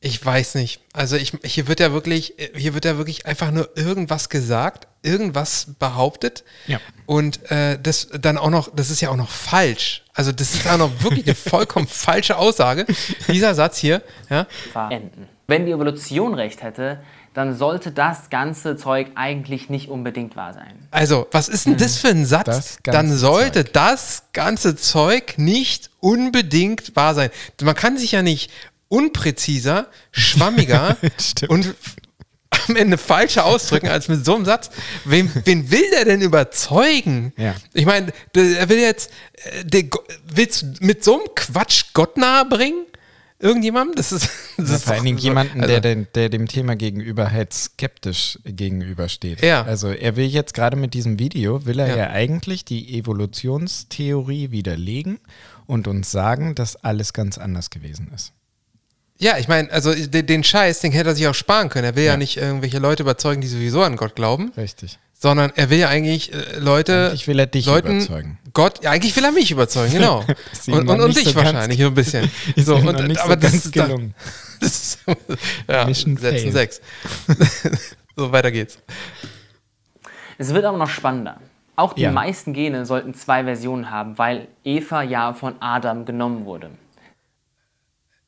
Ich weiß nicht. Also ich, hier wird ja wirklich, hier wird ja wirklich einfach nur irgendwas gesagt, irgendwas behauptet. Ja. Und äh, das dann auch noch, das ist ja auch noch falsch. Also das ist auch noch wirklich eine vollkommen falsche Aussage. Dieser Satz hier, ja. enden. Wenn die Evolution recht hätte, dann sollte das ganze Zeug eigentlich nicht unbedingt wahr sein. Also, was ist denn das für ein Satz? Dann sollte Zeug. das ganze Zeug nicht unbedingt wahr sein. Man kann sich ja nicht unpräziser, schwammiger und am Ende falscher ausdrücken als mit so einem Satz. Wen, wen will der denn überzeugen? Ja. Ich meine, er will jetzt, äh, der, willst mit so einem Quatsch Gott nahe bringen? Irgendjemandem? Das ist, das Ja, ist vor allen Dingen jemanden, also- der, den, der dem Thema gegenüber halt skeptisch gegenübersteht. Ja. Also er will jetzt gerade mit diesem Video, will er Ja. ja. eigentlich die Evolutionstheorie widerlegen und uns sagen, dass alles ganz anders gewesen ist. Ja, ich meine, also den, den Scheiß, den hätte er sich auch sparen können. Er will ja, Ja. nicht irgendwelche Leute überzeugen, die sowieso an Gott glauben, Richtig. Sondern er will ja eigentlich äh, Leute. Eigentlich will er dich Leuten, überzeugen. Gott, ja, eigentlich will er mich überzeugen, genau. Und und, und dich so wahrscheinlich so ein bisschen. So, und, nicht so aber das ganz ist da- gelungen. Das ist, ja, Mission setzen sechs. so, weiter geht's. Es wird aber noch spannender. Auch die Ja. meisten Gene sollten zwei Versionen haben, weil Eva ja von Adam genommen wurde.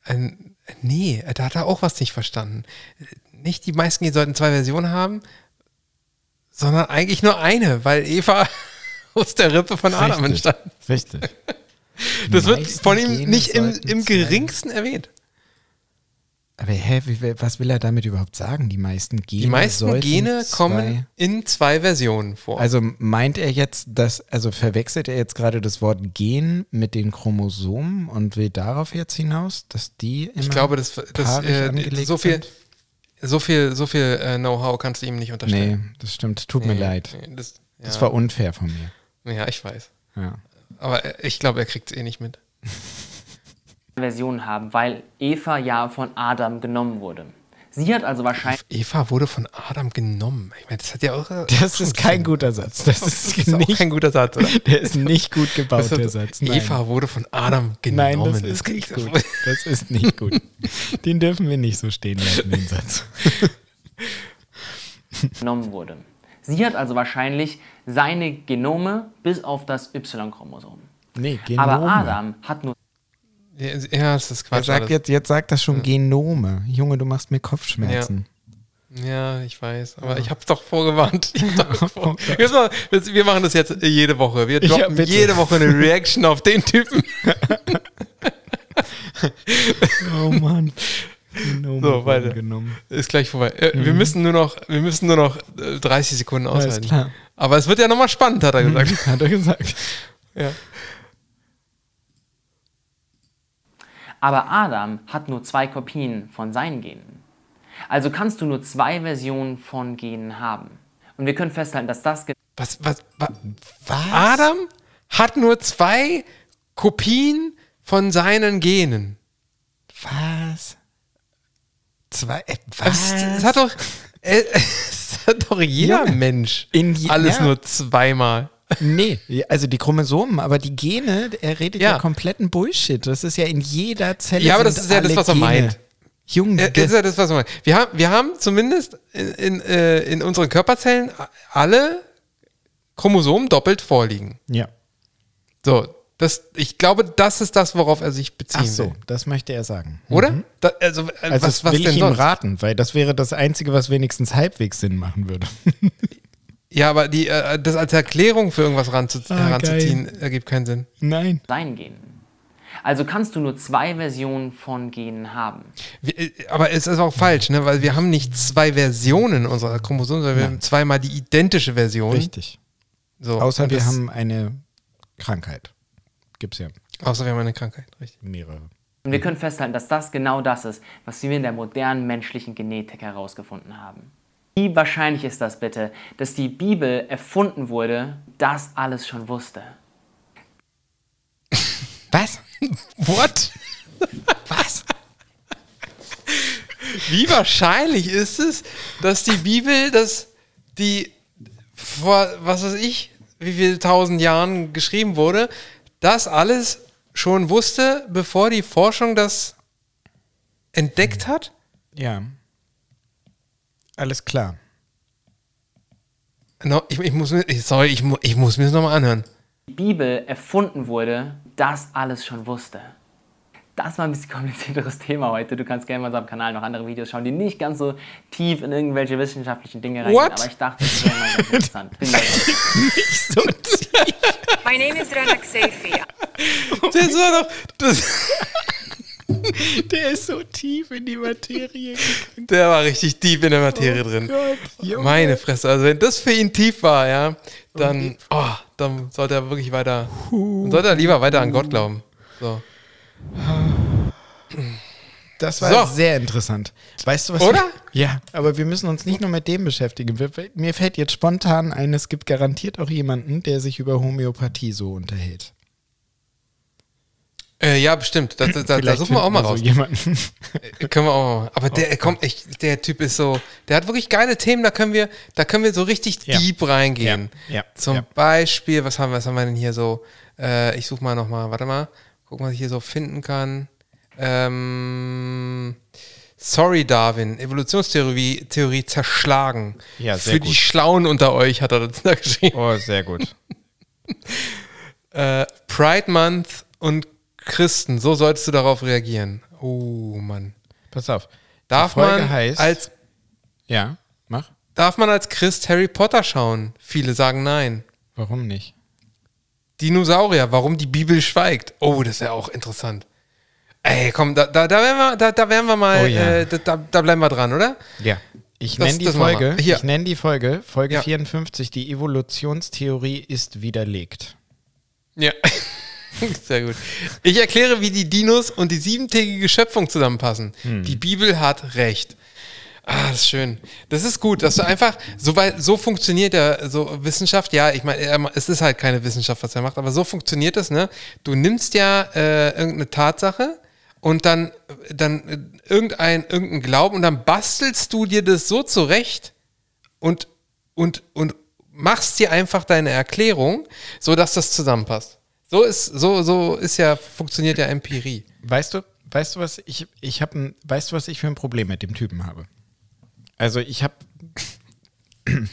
Ein, nee, da hat er auch was nicht verstanden. Nicht die meisten die sollten zwei Versionen haben, sondern eigentlich nur eine, weil Eva aus der Rippe von Adam Richtig. entstand. Richtig. Das wird von ihm Gene nicht im, im geringsten erwähnt. Aber hä, wie, was will er damit überhaupt sagen? Die meisten Gene Die meisten Gene zwei- kommen in zwei Versionen vor. Also meint er jetzt, dass, also verwechselt er jetzt gerade das Wort Gen mit den Chromosomen und will darauf jetzt hinaus, dass die immer ich glaube, das, das äh, so viel, sind? So viel, so viel äh, Know-how kannst du ihm nicht Nee, unterstellen. das stimmt, tut mir Nee, leid. nee, Das, ja, Das war unfair von mir. ja, ich weiß. Ja. Aber äh, ich glaube, er kriegt es eh nicht mit. Versionen haben, weil Eva ja von Adam genommen wurde. Sie hat also wahrscheinlich Eva wurde von Adam genommen. Ich meine, das hat ja auch. Das ist kein guter Satz. Das ist, Das ist auch nicht, kein guter Satz, oder? der ist nicht gut gebaut, Das hat- der Satz. Nein. Eva wurde von Adam Nein, genommen. das ist kann nicht ich- gut. Das ist nicht gut. Den dürfen wir nicht so stehen lassen, den Satz. genommen wurde. Sie hat also wahrscheinlich seine Genome bis auf das Y-Chromosom. Nee, Genome. Aber Adam hat nur Ja, ja, das ist Er Quatsch. sagt jetzt, jetzt sagt das schon Genome. Junge, du machst mir Kopfschmerzen. Ja, ich weiß, aber ich hab's doch vorgewarnt. Doch vor- wir machen das jetzt jede Woche. Wir Ja, droppen jede Woche eine Reaction auf den Typen. Oh Mann. Genome So, weiter. genommen. Ist gleich vorbei. Äh, Wir müssen nur noch, wir müssen nur noch äh, 30 Sekunden Mhm. Alles aushalten. Mhm. Aber es wird ja nochmal spannend, hat er gesagt. Hat er gesagt. Ja. Aber Adam hat nur zwei Kopien von seinen Genen. Also kannst du nur zwei Versionen von Genen haben. Und wir können festhalten, dass das Was, was, was? Was? Adam hat nur zwei Kopien von seinen Genen. Was? Zwei. Äh, Das, was? das hat doch, äh, das hat doch jeder Junge. Mensch. In je- Alles ja. nur zweimal. Nee, also die Chromosomen, aber die Gene, er redet ja, Ja. kompletten Bullshit. Das ist ja in jeder Zelle. Ja, aber das ist ja das, was er meint. Junge, Äh, ist ja das, was wir meinen. Wir haben, wir haben zumindest in, in, äh, in unseren Körperzellen alle Chromosomen doppelt vorliegen. ja. So, das, ich glaube, das ist das, worauf er sich beziehen Ach so, will. das möchte er sagen. Oder? Da, also, äh, Also was, das was will denn ich ihm raten, weil das wäre das Einzige, was wenigstens halbwegs Sinn machen würde. Ja, aber die, äh, das als Erklärung für irgendwas ranzu Ah, heranzuziehen, ergibt keinen Sinn. Nein. seinen Genen. Also kannst du nur zwei Versionen von Genen haben. Wir, äh, aber es ist auch falsch, ne? weil wir haben nicht zwei Versionen unserer Chromosomen, sondern wir haben zweimal die identische Version. Richtig. So, Außer wir haben eine Krankheit. Gibt's ja. Außer wir haben eine Krankheit, richtig. Mehrere. Und wir können festhalten, dass das genau das ist, was wir in der modernen menschlichen Genetik herausgefunden haben. Wie wahrscheinlich ist das bitte, dass die Bibel erfunden wurde, das alles schon wusste? Was? What? Was? Wie wahrscheinlich ist es, dass die Bibel, dass die vor, was weiß ich, wie viele tausend Jahren geschrieben wurde, das alles schon wusste, bevor die Forschung das entdeckt hat? Ja. Alles klar. No, ich, ich muss mir, ich- sorry, ich, ich muss mir das nochmal anhören. Die Bibel erfunden wurde, das alles schon wusste. Das war ein bisschen komplizierteres Thema heute. Du kannst gerne mal auf unserem Kanal noch andere Videos schauen, die nicht ganz so tief in irgendwelche wissenschaftlichen Dinge reingehen. What? Aber ich dachte, das wäre mal ganz interessant. Bin mal gespannt. My name is Rana Xefi. Das war doch, das, Der ist so tief in die Materie gegangen. der war richtig tief in der Materie drin. Junge. Meine Fresse, also wenn das für ihn tief war, ja, dann, oh, dann sollte er wirklich weiter, dann sollte er lieber weiter an Gott glauben. So. Das war So. sehr interessant. Weißt du was? Oder? Wir, ja, aber wir müssen uns nicht nur mit dem beschäftigen. Wir, mir fällt jetzt spontan ein, es gibt garantiert auch jemanden, der sich über Homöopathie so unterhält. Äh, ja, bestimmt. Da, da, da, da suchen wir auch mal raus. So jemanden. Können wir auch mal. Aber der kommt echt, der Typ ist so, der hat wirklich geile Themen, da können wir, da können wir so richtig Ja. deep reingehen. Ja, ja, Zum ja. Beispiel, was haben wir, was haben wir denn hier so? Äh, ich suche mal nochmal, warte mal, gucken, was ich hier so finden kann. Ähm, sorry, Darwin, Evolutionstheorie Theorie zerschlagen. Ja, sehr Für gut. die Schlauen unter euch hat er das da geschrieben. Oh, sehr gut. Äh, Pride Month und Christen, so solltest du darauf reagieren. Oh Mann. Pass auf. Darf man heißt, als Ja, mach. Darf man als Christ Harry Potter schauen? Viele sagen nein. Warum nicht? Dinosaurier, warum die Bibel schweigt? Oh, das ist ja auch interessant. Ey, komm, da, da, da, werden, wir, da, da werden wir mal, Oh ja. äh, da, da, bleiben wir dran, oder? Ja. Ich nenne die Folge, ich nenne die Folge, Folge Ja. 54, die Evolutionstheorie ist widerlegt. Ja. Sehr gut. Ich erkläre, wie die Dinos und die siebentägige Schöpfung zusammenpassen. Hm. Die Bibel hat recht. Ah, das ist schön. Das ist gut, dass du einfach, so, weil, so funktioniert ja so Wissenschaft. Ja, ich meine, es ist halt keine Wissenschaft, was er macht, aber so funktioniert das, ne? Du nimmst ja äh, irgendeine Tatsache und dann, dann äh, irgendein, irgendein Glauben und dann bastelst du dir das so zurecht und, und, und machst dir einfach deine Erklärung, so dass das zusammenpasst. So ist, so, so ist ja, funktioniert ja Empirie. Weißt du, weißt du, was ich, ich habe weißt du, was ich für ein Problem mit dem Typen habe? Also ich habe,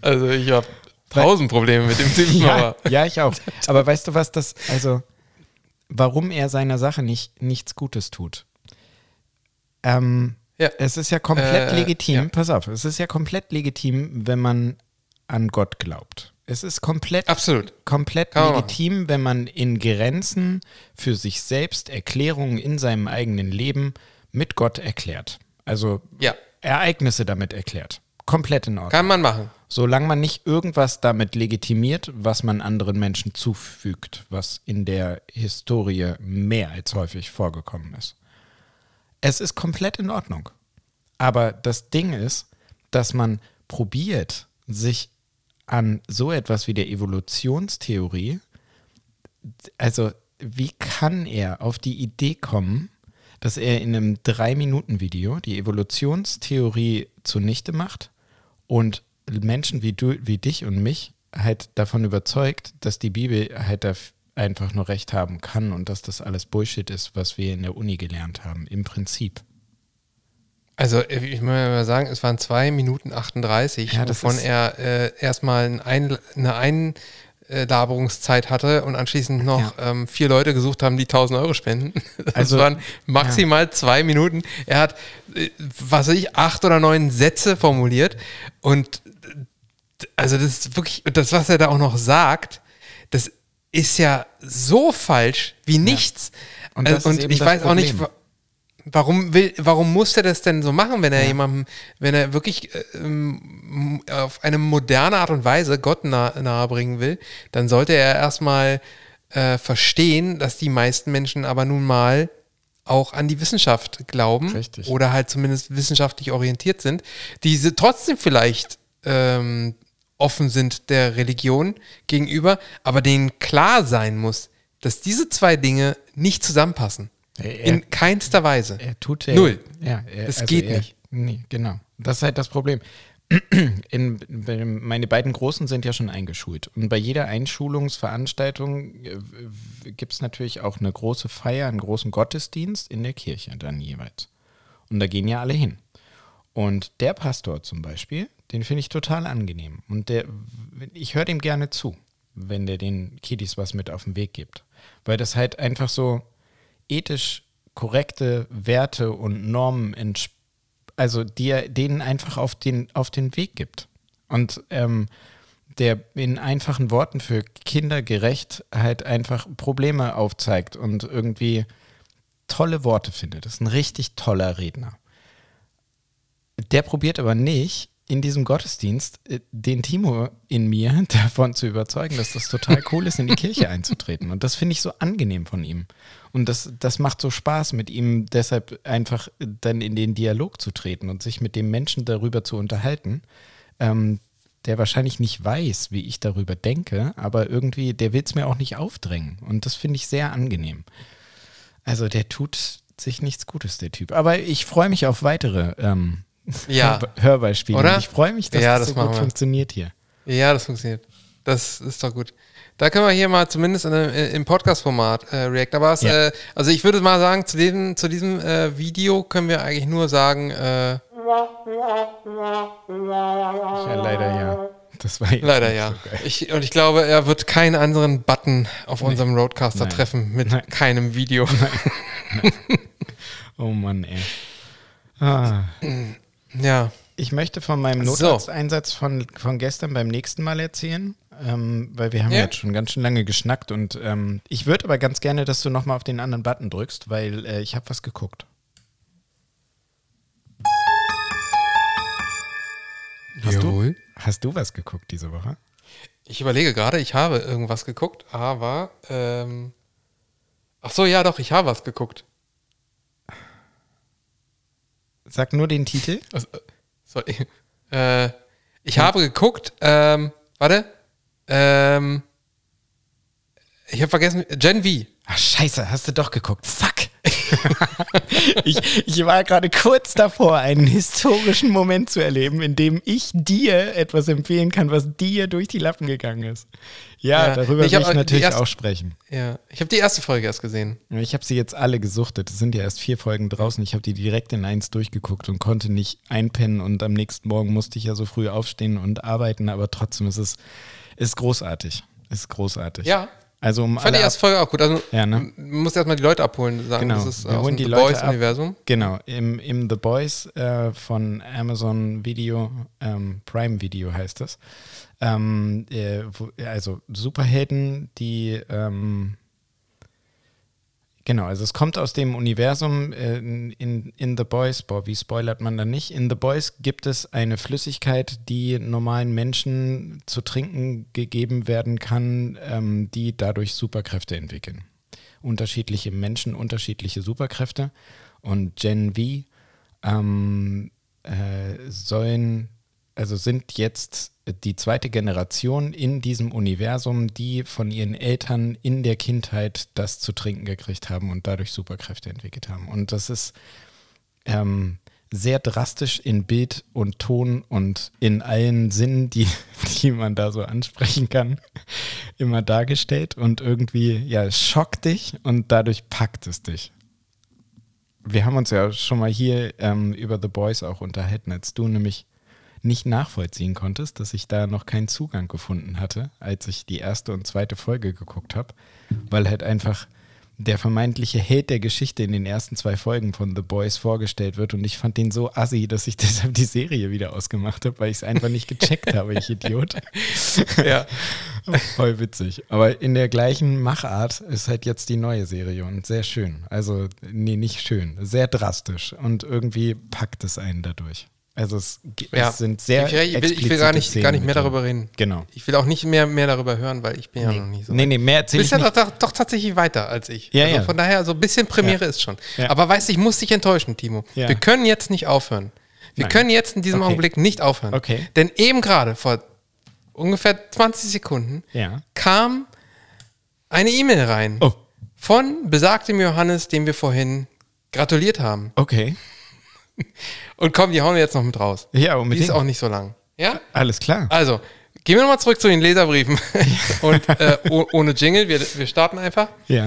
Also ich habe tausend Probleme mit dem Typen, ja, aber ja, ich auch. Aber weißt du was, das, also, warum er seiner Sache nicht, nichts Gutes tut? Ähm, Ja. Es ist ja komplett Äh, legitim, ja. pass auf, es ist ja komplett legitim, wenn man an Gott glaubt. Es ist komplett, absolut. komplett Kann legitim, wenn man in Grenzen für sich selbst Erklärungen in seinem eigenen Leben mit Gott erklärt. Also Ja. Ereignisse damit erklärt. Komplett in Ordnung. Kann man machen. Solange man nicht irgendwas damit legitimiert, was man anderen Menschen zufügt, was in der Historie mehr als häufig vorgekommen ist. Es ist komplett in Ordnung. Aber das Ding ist, dass man probiert, sich an so etwas wie der Evolutionstheorie, also wie kann er auf die Idee kommen, dass er in einem Drei-Minuten-Video die Evolutionstheorie zunichte macht und Menschen wie du, wie dich und mich halt davon überzeugt, dass die Bibel halt da einfach nur recht haben kann und dass das alles Bullshit ist, was wir in der Uni gelernt haben, im Prinzip. Also äh, ich muss mal sagen, es waren 2 Minuten 38, Ja, wovon er äh, erstmal ein Einl- eine Einlaberungszeit hatte und anschließend noch ähm, vier Leute gesucht haben, die 1000 Euro spenden. Das Also, waren maximal zwei Minuten. Er hat, äh, was weiß ich, acht oder neun Sätze formuliert und also das ist wirklich, das, was er da auch noch sagt, das ist ja so falsch wie nichts. Und Äh, das ist und ich weiß auch nicht, Problem. Warum will, warum muss er das denn so machen, wenn er jemandem, wenn er wirklich äh, ähm, auf eine moderne Art und Weise Gott nah, nahe bringen will, dann sollte er erstmal äh, verstehen, dass die meisten Menschen aber nun mal auch an die Wissenschaft glauben Richtig. oder halt zumindest wissenschaftlich orientiert sind, die trotzdem vielleicht ähm, offen sind der Religion gegenüber, aber denen klar sein muss, dass diese zwei Dinge nicht zusammenpassen. Er- In keinster Weise. Er tut ja, Null. Ja, er, Das geht er, nicht. Nee, genau. Das ist halt das Problem. In, meine beiden Großen sind ja schon eingeschult. Und bei jeder Einschulungsveranstaltung gibt es natürlich auch eine große Feier, einen großen Gottesdienst in der Kirche dann jeweils. Und da gehen ja alle hin. Und der Pastor zum Beispiel, den finde ich total angenehm. Und der, ich höre dem gerne zu, wenn der den Kiddies was mit auf den Weg gibt. Weil das halt einfach so ethisch korrekte Werte und Normen entspricht also die er denen einfach auf den, auf den Weg gibt. Und ähm, der in einfachen Worten für Kinder gerecht halt einfach Probleme aufzeigt und irgendwie tolle Worte findet. Das ist ein richtig toller Redner. Der probiert aber nicht, in diesem Gottesdienst äh, den Timo in mir davon zu überzeugen, dass das total cool ist, in die Kirche einzutreten. Und das finde ich so angenehm von ihm. Und das, das macht so Spaß, mit ihm deshalb einfach dann in den Dialog zu treten und sich mit dem Menschen darüber zu unterhalten, ähm, der wahrscheinlich nicht weiß, wie ich darüber denke, aber irgendwie, der will es mir auch nicht aufdrängen. Und das finde ich sehr angenehm. Also der tut sich nichts Gutes, der Typ. Aber ich freue mich auf weitere ähm, Ja. Hörbeispiele. Oder? Ich freue mich, dass Ja, das, das so gut wir. funktioniert hier. Ja, das funktioniert. Das ist doch gut. Da können wir hier mal zumindest in, einem- im Podcast-Format äh, react. Aber es, Ja. äh, also ich würde mal sagen, zu diesem, zu diesem äh, Video können wir eigentlich nur sagen, äh, Ja, leider ja. Das war jetzt leider ja. so. Ich, und ich glaube, er wird keinen anderen Button auf unserem Roadcaster Nein. treffen mit Nein. keinem Video. Oh Mann, ey. Ah. ja. Ich möchte von meinem. Notarzteinsatz von, von gestern beim nächsten Mal erzählen, ähm, weil wir haben Ja. jetzt schon ganz schön lange geschnackt und ähm, ich würde aber ganz gerne, dass du nochmal auf den anderen Button drückst, weil äh, ich habe was geguckt. Hast du, hast du was geguckt diese Woche? Ich überlege gerade, ich habe irgendwas geguckt, aber ähm, ach so, ja doch, ich habe was geguckt. Sag nur den Titel. Also, äh, sorry. Äh, ich habe geguckt, ähm, warte, ähm, ich habe vergessen, Gen V. Ach scheiße, hast du doch geguckt. Fuck. ich, ich war gerade kurz davor, einen historischen Moment zu erleben, in dem ich dir etwas empfehlen kann, was dir durch die Lappen gegangen ist. Ja, Ja, darüber ich will ich natürlich erste- auch sprechen. Ja, ich habe die erste Folge erst gesehen. Ich habe sie jetzt alle gesuchtet. Es sind ja erst vier Folgen draußen. Ich habe die direkt in eins durchgeguckt und konnte nicht einpennen und am nächsten Morgen musste ich ja so früh aufstehen und arbeiten, aber trotzdem ist es ist großartig. Ist großartig. Ja. Also um Ich fand die erste Folge auch gut. Also, Ja, ne? man muss erstmal die Leute abholen, sagen, Genau, das ist wir aus holen dem die The. Boys-Universum. Genau, im, im The Boys äh, von Amazon Video, ähm, Prime Video heißt das. Ähm, äh, wo, also Superhelden, die ähm, Genau, also es kommt aus dem Universum äh, in, in The Boys, boah, wie spoilert man da nicht? In The Boys gibt es eine Flüssigkeit, die normalen Menschen zu trinken gegeben werden kann, ähm, die dadurch Superkräfte entwickeln. Unterschiedliche Menschen, unterschiedliche Superkräfte. Und Gen V ähm, äh, sollen, also sind jetzt die zweite Generation in diesem Universum, die von ihren Eltern in der Kindheit das zu trinken gekriegt haben und dadurch Superkräfte entwickelt haben. Und das ist ähm, sehr drastisch in Bild und Ton und in allen Sinnen, die, die man da so ansprechen kann, immer dargestellt und irgendwie, ja, schockt dich und dadurch packt es dich. Wir haben uns ja schon mal hier ähm, über The Boys auch unterhalten, als du nämlich nicht nachvollziehen konntest, dass ich da noch keinen Zugang gefunden hatte, als ich die erste und zweite Folge geguckt habe, weil halt einfach der vermeintliche Held der Geschichte in den ersten zwei Folgen von The Boys vorgestellt wird und ich fand den so assi, dass ich deshalb die Serie wieder ausgemacht habe, weil ich es einfach nicht gecheckt habe, ich Idiot. Ja. Voll witzig. Aber in der gleichen Machart ist halt jetzt die neue Serie und sehr schön. Also, nee, nicht schön, sehr drastisch und irgendwie packt es einen dadurch. Also es, Ja. es sind sehr ich, will- ich, will, ich will gar nicht, Szenen gar nicht mehr darüber reden. Genau. Ich will auch nicht mehr, mehr darüber hören, weil ich bin ja noch nicht so Nee, nee, mehr Du erzähle ich bist ja nicht. doch, doch, doch tatsächlich weiter als ich. Ja, also ja. Von daher, so ein bisschen Premiere Ja. ist schon. Ja. Aber weißt du, ich muss dich enttäuschen, Timo. Ja. Wir können jetzt nicht aufhören. Wir Nein. können jetzt in diesem Okay. Augenblick nicht aufhören. Okay. Denn eben gerade, vor ungefähr 20 Sekunden, Ja. kam eine E-Mail rein Oh, von besagtem Johannes, dem wir vorhin gratuliert haben. okay. Und komm, die hauen wir jetzt noch mit raus. Ja, Die ist unbedingt. auch nicht so lang. Ja? Alles klar. Also, gehen wir nochmal zurück zu den Leserbriefen. Und äh, oh- ohne Jingle, wir, wir starten einfach. Ja.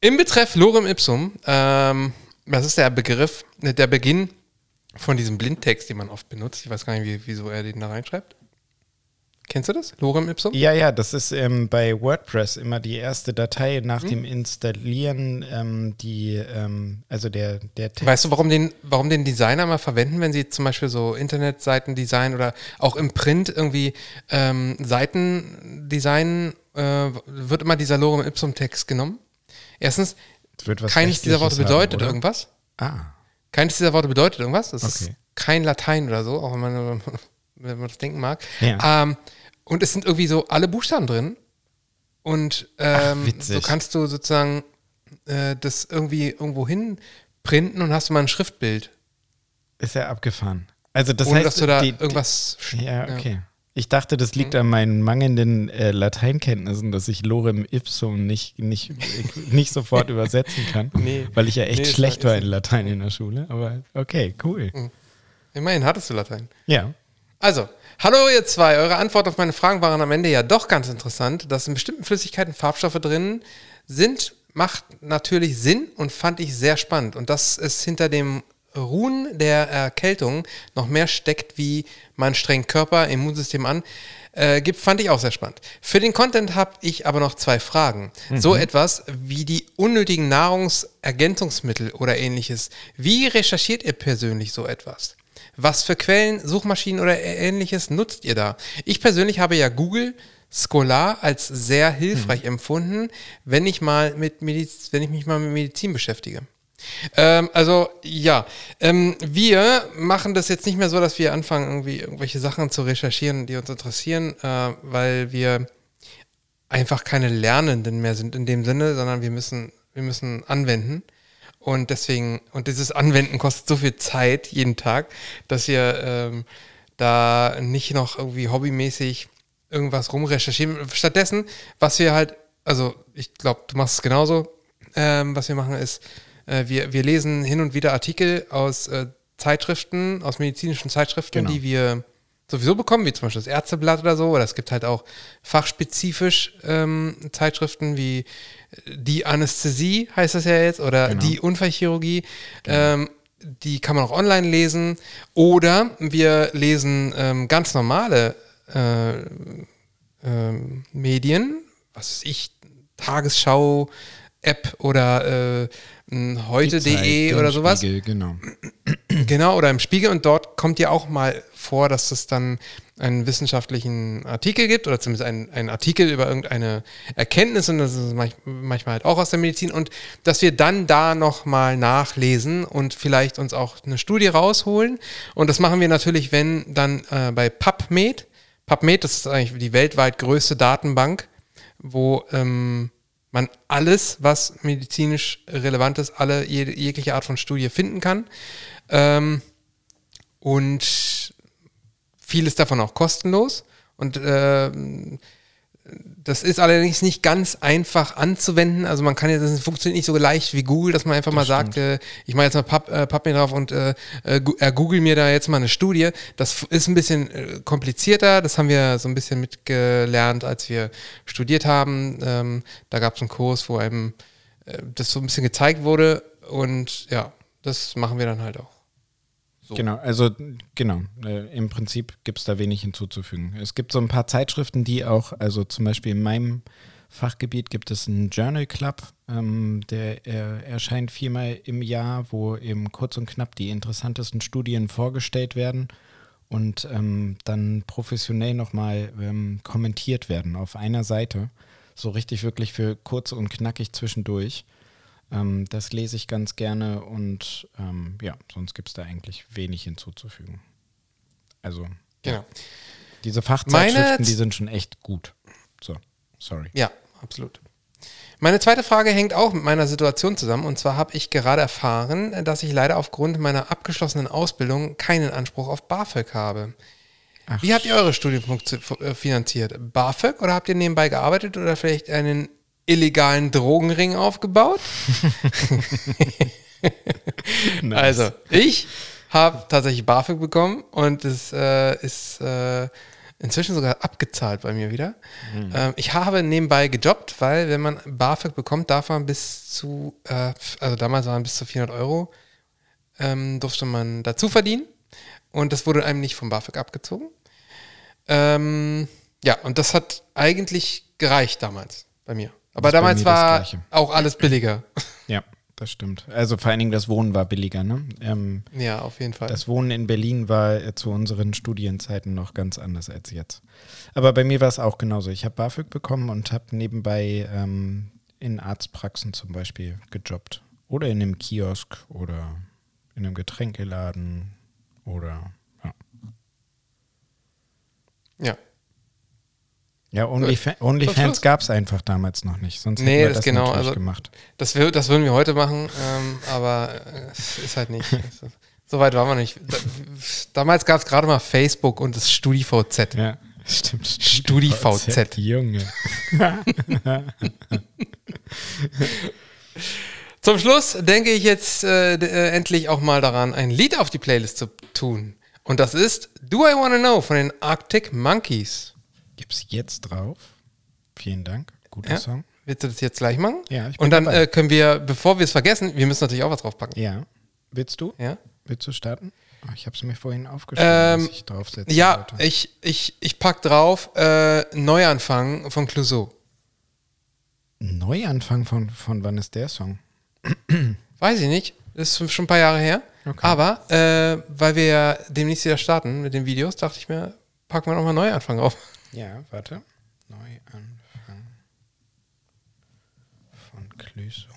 Im Betreff Lorem Ipsum, ähm, das ist der Begriff, der Beginn von diesem Blindtext, den man oft benutzt. Ich weiß gar nicht, wie, wieso er den da reinschreibt. Kennst du das? Lorem Ipsum? Ja, ja, das ist ähm, bei WordPress immer die erste Datei nach Mhm. dem Installieren, ähm, die, ähm, also der, der Text. Weißt du, warum den, warum den Designer mal verwenden, wenn sie zum Beispiel so Internetseiten designen oder auch im Print irgendwie ähm, Seiten designen, äh, wird immer dieser Lorem Ipsum Text genommen? Erstens, wird was keines dieser Worte haben, bedeutet oder? irgendwas. Ah, Keines dieser Worte bedeutet irgendwas. Das ist Okay. kein Latein oder so, auch wenn man, wenn man das denken mag. Ja. Ähm, und es sind irgendwie so alle Buchstaben drin. Und ähm, witzig. so kannst du sozusagen äh, das irgendwie irgendwo hin printen und hast du mal ein Schriftbild. ist ja abgefahren. Also das ohne heißt, dass du da die, die, irgendwas. sch- Ja, okay. Ich dachte, das liegt an meinen mangelnden äh, Lateinkenntnissen, dass ich Lorem Ipsum nicht, nicht, nicht sofort übersetzen kann, Nee. weil ich ja echt Nee, schlecht ja- war in Latein in der Schule. Aber okay, cool. Immerhin hattest du Latein. Ja. Also, hallo ihr zwei. Eure Antwort auf meine Fragen waren am Ende ja doch ganz interessant. Dass in bestimmten Flüssigkeiten Farbstoffe drin sind, macht natürlich Sinn und fand ich sehr spannend. Und dass es hinter dem Ruhen der Erkältung noch mehr steckt, wie mein strengen Körper, Immunsystem an, äh, gibt, fand ich auch sehr spannend. Für den Content habe ich aber noch zwei Fragen. So etwas wie die unnötigen Nahrungsergänzungsmittel oder ähnliches. Wie recherchiert ihr persönlich so etwas? Was für Quellen, Suchmaschinen oder ähnliches nutzt ihr da? Ich persönlich habe ja Google Scholar als sehr hilfreich empfunden, wenn ich mal mit Mediz wenn ich mich mal mit Medizin beschäftige. Ähm, also ja, ähm, wir machen das jetzt nicht mehr so, dass wir anfangen, irgendwie irgendwelche Sachen zu recherchieren, die uns interessieren, äh, weil wir einfach keine Lernenden mehr sind in dem Sinne, sondern wir müssen, wir müssen anwenden. Und deswegen, und dieses Anwenden kostet so viel Zeit jeden Tag, dass wir ähm, da nicht noch irgendwie hobbymäßig irgendwas rumrecherchieren. Stattdessen, was wir halt, also ich glaube, du machst es genauso, ähm, was wir machen ist, äh, wir, wir lesen hin und wieder Artikel aus äh, Zeitschriften, aus medizinischen Zeitschriften, Genau. die wir sowieso bekommen, wie zum Beispiel das Ärzteblatt oder so. Oder es gibt halt auch fachspezifisch ähm, Zeitschriften wie äh, die Anästhesie, heißt das ja jetzt, oder Genau. die Unfallchirurgie. Ähm, die kann man auch online lesen. Oder wir lesen ähm, ganz normale äh, ähm, Medien, was weiß ich, Tagesschau, App oder äh, heute.de oder sowas. Spiegel, genau. Genau, oder im Spiegel und dort kommt ja auch mal vor, dass es dann einen wissenschaftlichen Artikel gibt oder zumindest einen, einen Artikel über irgendeine Erkenntnis und das ist manch, manchmal halt auch aus der Medizin und dass wir dann da nochmal nachlesen und vielleicht uns auch eine Studie rausholen und das machen wir natürlich, wenn dann äh, bei PubMed. PubMed, das ist eigentlich die weltweit größte Datenbank, wo ähm, man alles, was medizinisch relevant ist, alle jede, jegliche Art von Studie finden kann. Ähm, und vieles davon auch kostenlos. Und ähm, das ist allerdings nicht ganz einfach anzuwenden. Also man kann ja, das funktioniert nicht so leicht wie Google, dass man einfach mal sagt, äh, ich mache jetzt mal Pub, äh, Pub mir drauf und äh, äh, äh, google mir da jetzt mal eine Studie. Das ist ein bisschen äh, komplizierter. Das haben wir so ein bisschen mitgelernt, als wir studiert haben. Ähm, da gab es einen Kurs, wo einem äh, das so ein bisschen gezeigt wurde. Und ja, das machen wir dann halt auch. Genau, also genau, äh, im Prinzip gibt es da wenig hinzuzufügen. Es gibt so ein paar Zeitschriften, die auch, also zum Beispiel in meinem Fachgebiet gibt es einen Journal Club, ähm, der äh, erscheint viermal im Jahr, wo eben kurz und knapp die interessantesten Studien vorgestellt werden und ähm, dann professionell nochmal ähm, kommentiert werden auf einer Seite. So richtig wirklich für kurz und knackig zwischendurch. Ähm, das lese ich ganz gerne und ähm, ja, sonst gibt es da eigentlich wenig hinzuzufügen. Also Genau. diese Fachzeitschriften, Meine- die sind schon echt gut. So, sorry. Ja, absolut. Meine zweite Frage hängt auch mit meiner Situation zusammen. Und zwar habe ich gerade erfahren, dass ich leider aufgrund meiner abgeschlossenen Ausbildung keinen Anspruch auf BAföG habe. Wie habt ihr eure Studium funktio- äh, finanziert? BAföG oder habt ihr nebenbei gearbeitet oder vielleicht einen illegalen Drogenring aufgebaut? Also, ich habe tatsächlich BAföG bekommen und es äh, ist äh, inzwischen sogar abgezahlt bei mir wieder. Ähm, ich habe nebenbei gejobbt, weil wenn man BAföG bekommt, darf man bis zu, äh, also damals waren bis zu 400 Euro, ähm, durfte man dazu verdienen und das wurde einem nicht vom BAföG abgezogen. Ähm, ja, und das hat eigentlich gereicht damals bei mir. Aber damals war auch alles billiger. Ja, das stimmt. Also vor allen Dingen das Wohnen war billiger, ne? Ähm, ja, auf jeden Fall. Das Wohnen in Berlin war äh, zu unseren Studienzeiten noch ganz anders als jetzt. Aber bei mir war es auch genauso. Ich habe BAföG bekommen und habe nebenbei ähm, in Arztpraxen zum Beispiel gejobbt. Oder in einem Kiosk oder in einem Getränkeladen oder ja. ja. Ja, OnlyFans Schluss. gab es einfach damals noch nicht. Sonst Nee, hätten wir das das genau, also- gemacht. Das, wir, das würden wir heute machen, ähm, aber äh, es ist halt nicht. Ist- So weit waren wir nicht. Da, damals gab es gerade mal Facebook und das StudiVZ. Ja, stimmt. StudiVZ. Junge. Zum Schluss denke ich jetzt äh, äh, endlich auch mal daran, ein Lied auf die Playlist zu tun. Und das ist Do I Wanna Know von den Arctic Monkeys. Gibt's jetzt drauf? Vielen Dank. Guter Ja? Song. Willst du das jetzt gleich machen? Ja, ich bin Und dann äh, können wir, bevor wir es vergessen, wir müssen natürlich auch was draufpacken. Ja. Willst du? Ja? Willst du starten? Oh, ich habe es mir vorhin aufgeschrieben, Ähm, was ich draufsetzen Ja, wollte. ich, ich, ich pack drauf äh, Neuanfang von Clouseau. Neuanfang von, von wann ist der Song? Weiß ich nicht. Das ist schon ein paar Jahre her. Okay. Aber äh, weil wir ja demnächst wieder starten mit den Videos, dachte ich mir, packen wir nochmal Neuanfang auf. Ja, warte. Neuanfang von Clüso.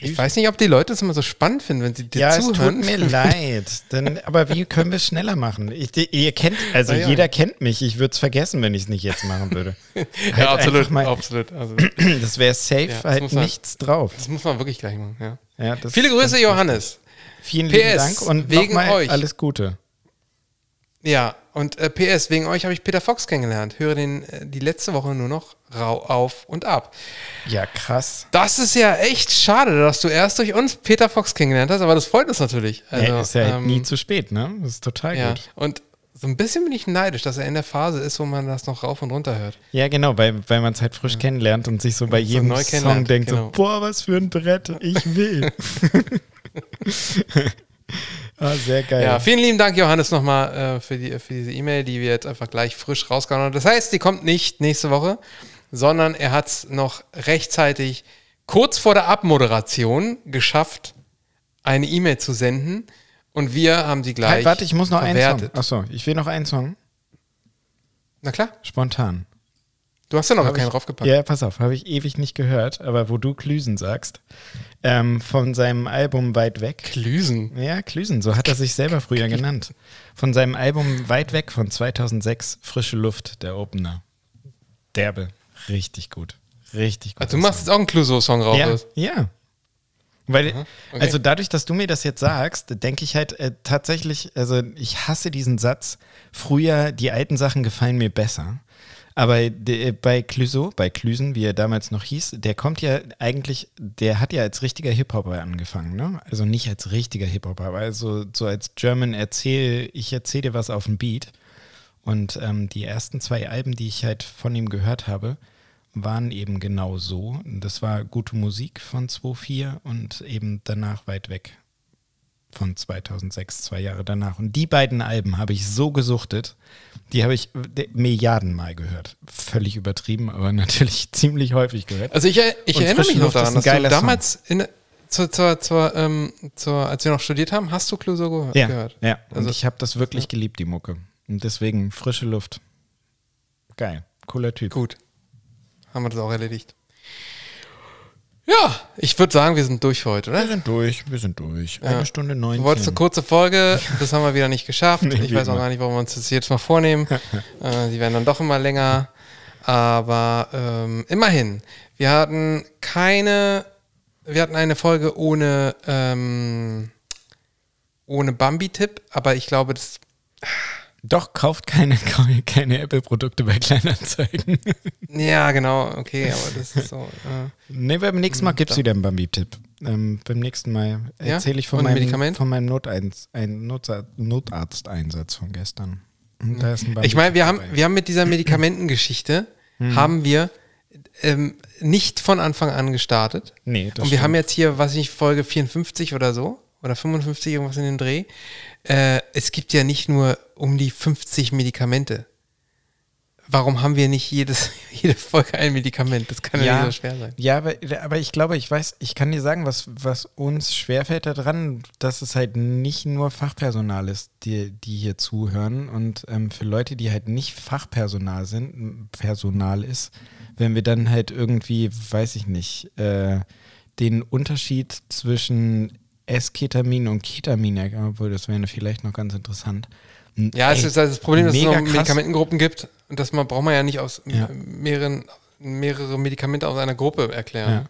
Ich weiß nicht, ob die Leute es immer so spannend finden, wenn sie dir Ja, es zuhören. tut mir leid. Denn, aber wie können wir es schneller machen? Ich, ihr kennt, also Na ja. jeder kennt mich. Ich würde es vergessen, wenn ich es nicht jetzt machen würde. ja, Halt absolut, einfach mal- absolut. Also, Das wäre safe Ja, das halt man- nichts drauf. das muss man wirklich gleich machen. Ja. Ja, das Viele Grüße, Johannes. Vielen lieben PS, Dank und wegen euch. alles Gute. Ja, und äh, PS, wegen euch habe ich Peter Fox kennengelernt. Höre den äh, die letzte Woche nur noch rau auf und ab. Ja, krass. Das ist ja echt schade, dass du erst durch uns Peter Fox kennengelernt hast, aber das freut uns natürlich. Also, ja, ist ja halt ähm, nie zu spät, ne? Das ist total Ja, gut. und so ein bisschen bin ich neidisch, dass er in der Phase ist, wo man das noch rauf und runter hört. Ja, genau, weil, weil man es halt frisch kennenlernt und sich so bei So jedem neu Song denkt genau. so, boah, was für ein Brett, ich will. ah, sehr geil. Ja, vielen lieben Dank, Johannes, nochmal äh, für, die, für diese E-Mail, die wir jetzt einfach gleich frisch rausgehauen haben. Das heißt, die kommt nicht nächste Woche, sondern er hat es noch rechtzeitig kurz vor der Abmoderation geschafft, eine E-Mail zu senden. Und wir haben sie gleich. halt, warte, ich muss noch einen Song. verwertet. Achso, ich will noch einen Song. Na klar, Spontan. Du hast ja noch Hab keinen ich- draufgepackt. Ja, pass auf, habe ich ewig nicht gehört, aber wo du Klüsen sagst, ähm, von seinem Album Weit Weg. Klüsen. Ja, Klüsen, so hat er sich selber früher genannt. Von seinem Album Weit Weg von 2006, Frische Luft, der Opener. Derbe, richtig gut. Richtig gut. Also, du machst jetzt auch einen Clouseau-Song raus. ja, ja. Weil, okay. also dadurch, dass du mir das jetzt sagst, denke ich halt äh, tatsächlich, also ich hasse diesen Satz, früher die alten Sachen gefallen mir besser. Aber de, bei Clouseau, bei Klüsen, wie er damals noch hieß, der kommt ja eigentlich, der hat ja als richtiger Hip-Hopper angefangen, ne? Also nicht als richtiger Hip-Hopper, aber also so als German erzähl, ich erzähle dir was auf dem Beat. Und ähm, die ersten zwei Alben, die ich halt von ihm gehört habe, waren eben genau so. Das war gute Musik von 2004 und eben danach weit weg von 2006, zwei Jahre danach. Und die beiden Alben habe ich so gesuchtet, die habe ich de- Milliardenmal gehört. Völlig übertrieben, aber natürlich ziemlich häufig gehört. Also ich, ich Und erinnere mich noch daran, dass du damals in, zur, zur, zur, ähm, zur, als wir noch studiert haben, hast du Clouseau gehört? Ja, gehört. ja. Und Also- ich habe das wirklich geliebt, die Mucke. Und deswegen frische Luft. Geil. Cooler Typ. Gut. Haben wir das auch erledigt. Ja, ich würde sagen, wir sind durch für heute, Wir oder? sind durch, wir sind durch. Eine Stunde Du 19. wolltest eine kurze Folge, das haben wir wieder nicht geschafft. Nee, ich weiß auch gar nicht, warum wir uns das jetzt mal vornehmen. äh, die werden dann doch immer länger. Aber ähm, immerhin, wir hatten keine, wir hatten eine Folge ohne, ähm, ohne Bambi-Tipp, aber ich glaube, das Doch, kauft keine, keine Apple-Produkte bei Kleinanzeigen. Ja, genau, okay, aber das ist so. Äh, nee, beim nächsten Mal gibt es wieder einen Bambi-Tipp. Ähm, beim nächsten Mal Ja? erzähle ich von Und ein meinem, Medikament? von meinem Noteins, ein Notsa- Notarzteinsatz von gestern. Und da ist ein ich meine, wir haben, wir haben mit dieser Medikamentengeschichte, haben wir ähm, nicht von Anfang an gestartet. Nee, das Und wir haben stimmt. jetzt hier, was weiß ich, Folge 54 oder so, oder 55, irgendwas in den Dreh. Äh, es gibt ja nicht nur um die 50 Medikamente. Warum haben wir nicht jedes, jede Folge ein Medikament? Das kann ja, nicht so schwer sein. Ja, aber, aber ich glaube, ich weiß, ich kann dir sagen, was, was uns schwerfällt daran, dass es halt nicht nur Fachpersonal ist, die, die hier zuhören. Und ähm, für Leute, die halt nicht Fachpersonal sind, Personal ist, wenn wir dann halt irgendwie, weiß ich nicht, äh, den Unterschied zwischen S-Ketamin und Ketamin, obwohl das wäre vielleicht noch ganz interessant. Ja, es Ey, ist halt das Problem, dass es noch krass. Medikamentengruppen gibt und dass man braucht man ja nicht aus Ja. mehreren mehrere Medikamente aus einer Gruppe erklären. Ja.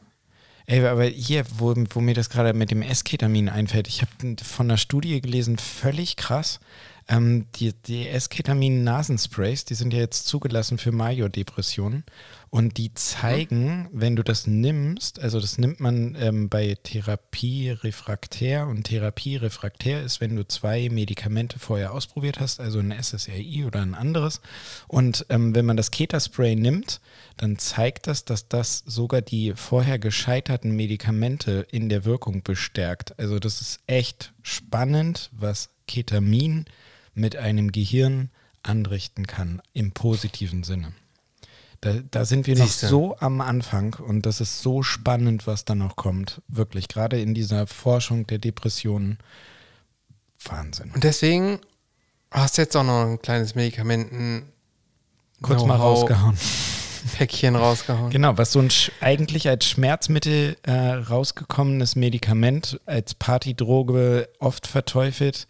Ey, aber hier, wo, wo mir das gerade mit dem S-Ketamin einfällt, ich habe von einer Studie gelesen, völlig krass. Ähm, die die S-Ketamin-Nasensprays, die sind ja jetzt zugelassen für Major-Depressionen. Und die zeigen, wenn du das nimmst, also das nimmt man ähm, bei Therapie refraktär und Therapie refraktär ist, wenn du zwei Medikamente vorher ausprobiert hast, also ein SSRI oder ein anderes. Und ähm, wenn man das Ketaspray nimmt, dann zeigt das, dass das sogar die vorher gescheiterten Medikamente in der Wirkung bestärkt. Also das ist echt spannend, was Ketamin mit einem Gehirn anrichten kann, im positiven Sinne. Da, da sind wir noch Siehste. so am Anfang und das ist so spannend, was da noch kommt. Wirklich, gerade in dieser Forschung der Depressionen. Wahnsinn. Und deswegen hast du jetzt auch noch ein kleines Medikamenten Kurz mal rausgehauen. Päckchen rausgehauen. Genau, was so ein sch- eigentlich als Schmerzmittel äh, rausgekommenes Medikament, als Partydroge oft verteufelt,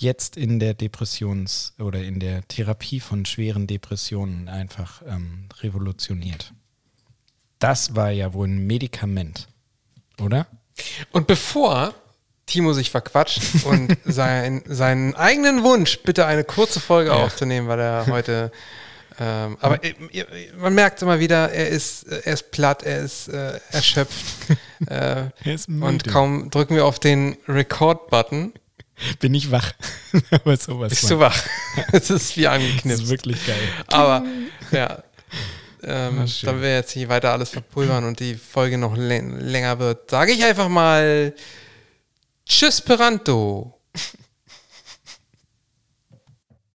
jetzt in der Depressions- oder in der Therapie von schweren Depressionen einfach ähm, revolutioniert. Das war ja wohl ein Medikament, oder? Und bevor Timo sich verquatscht und sein, seinen eigenen Wunsch, bitte eine kurze Folge aufzunehmen, weil er heute. Ähm, aber ihr- man merkt immer wieder, er ist, er ist platt, er ist äh, erschöpft. äh, Er ist und müde. kaum drücken wir auf den Record-Button, Bin ich wach. Aber sowas bist von. du wach. Es ist wie Das angeknipst. ist wirklich geil. Aber ja, ähm, schön. da wir jetzt hier weiter alles verpulvern und die Folge noch lä- länger wird, sage ich einfach mal Tschüss Peranto.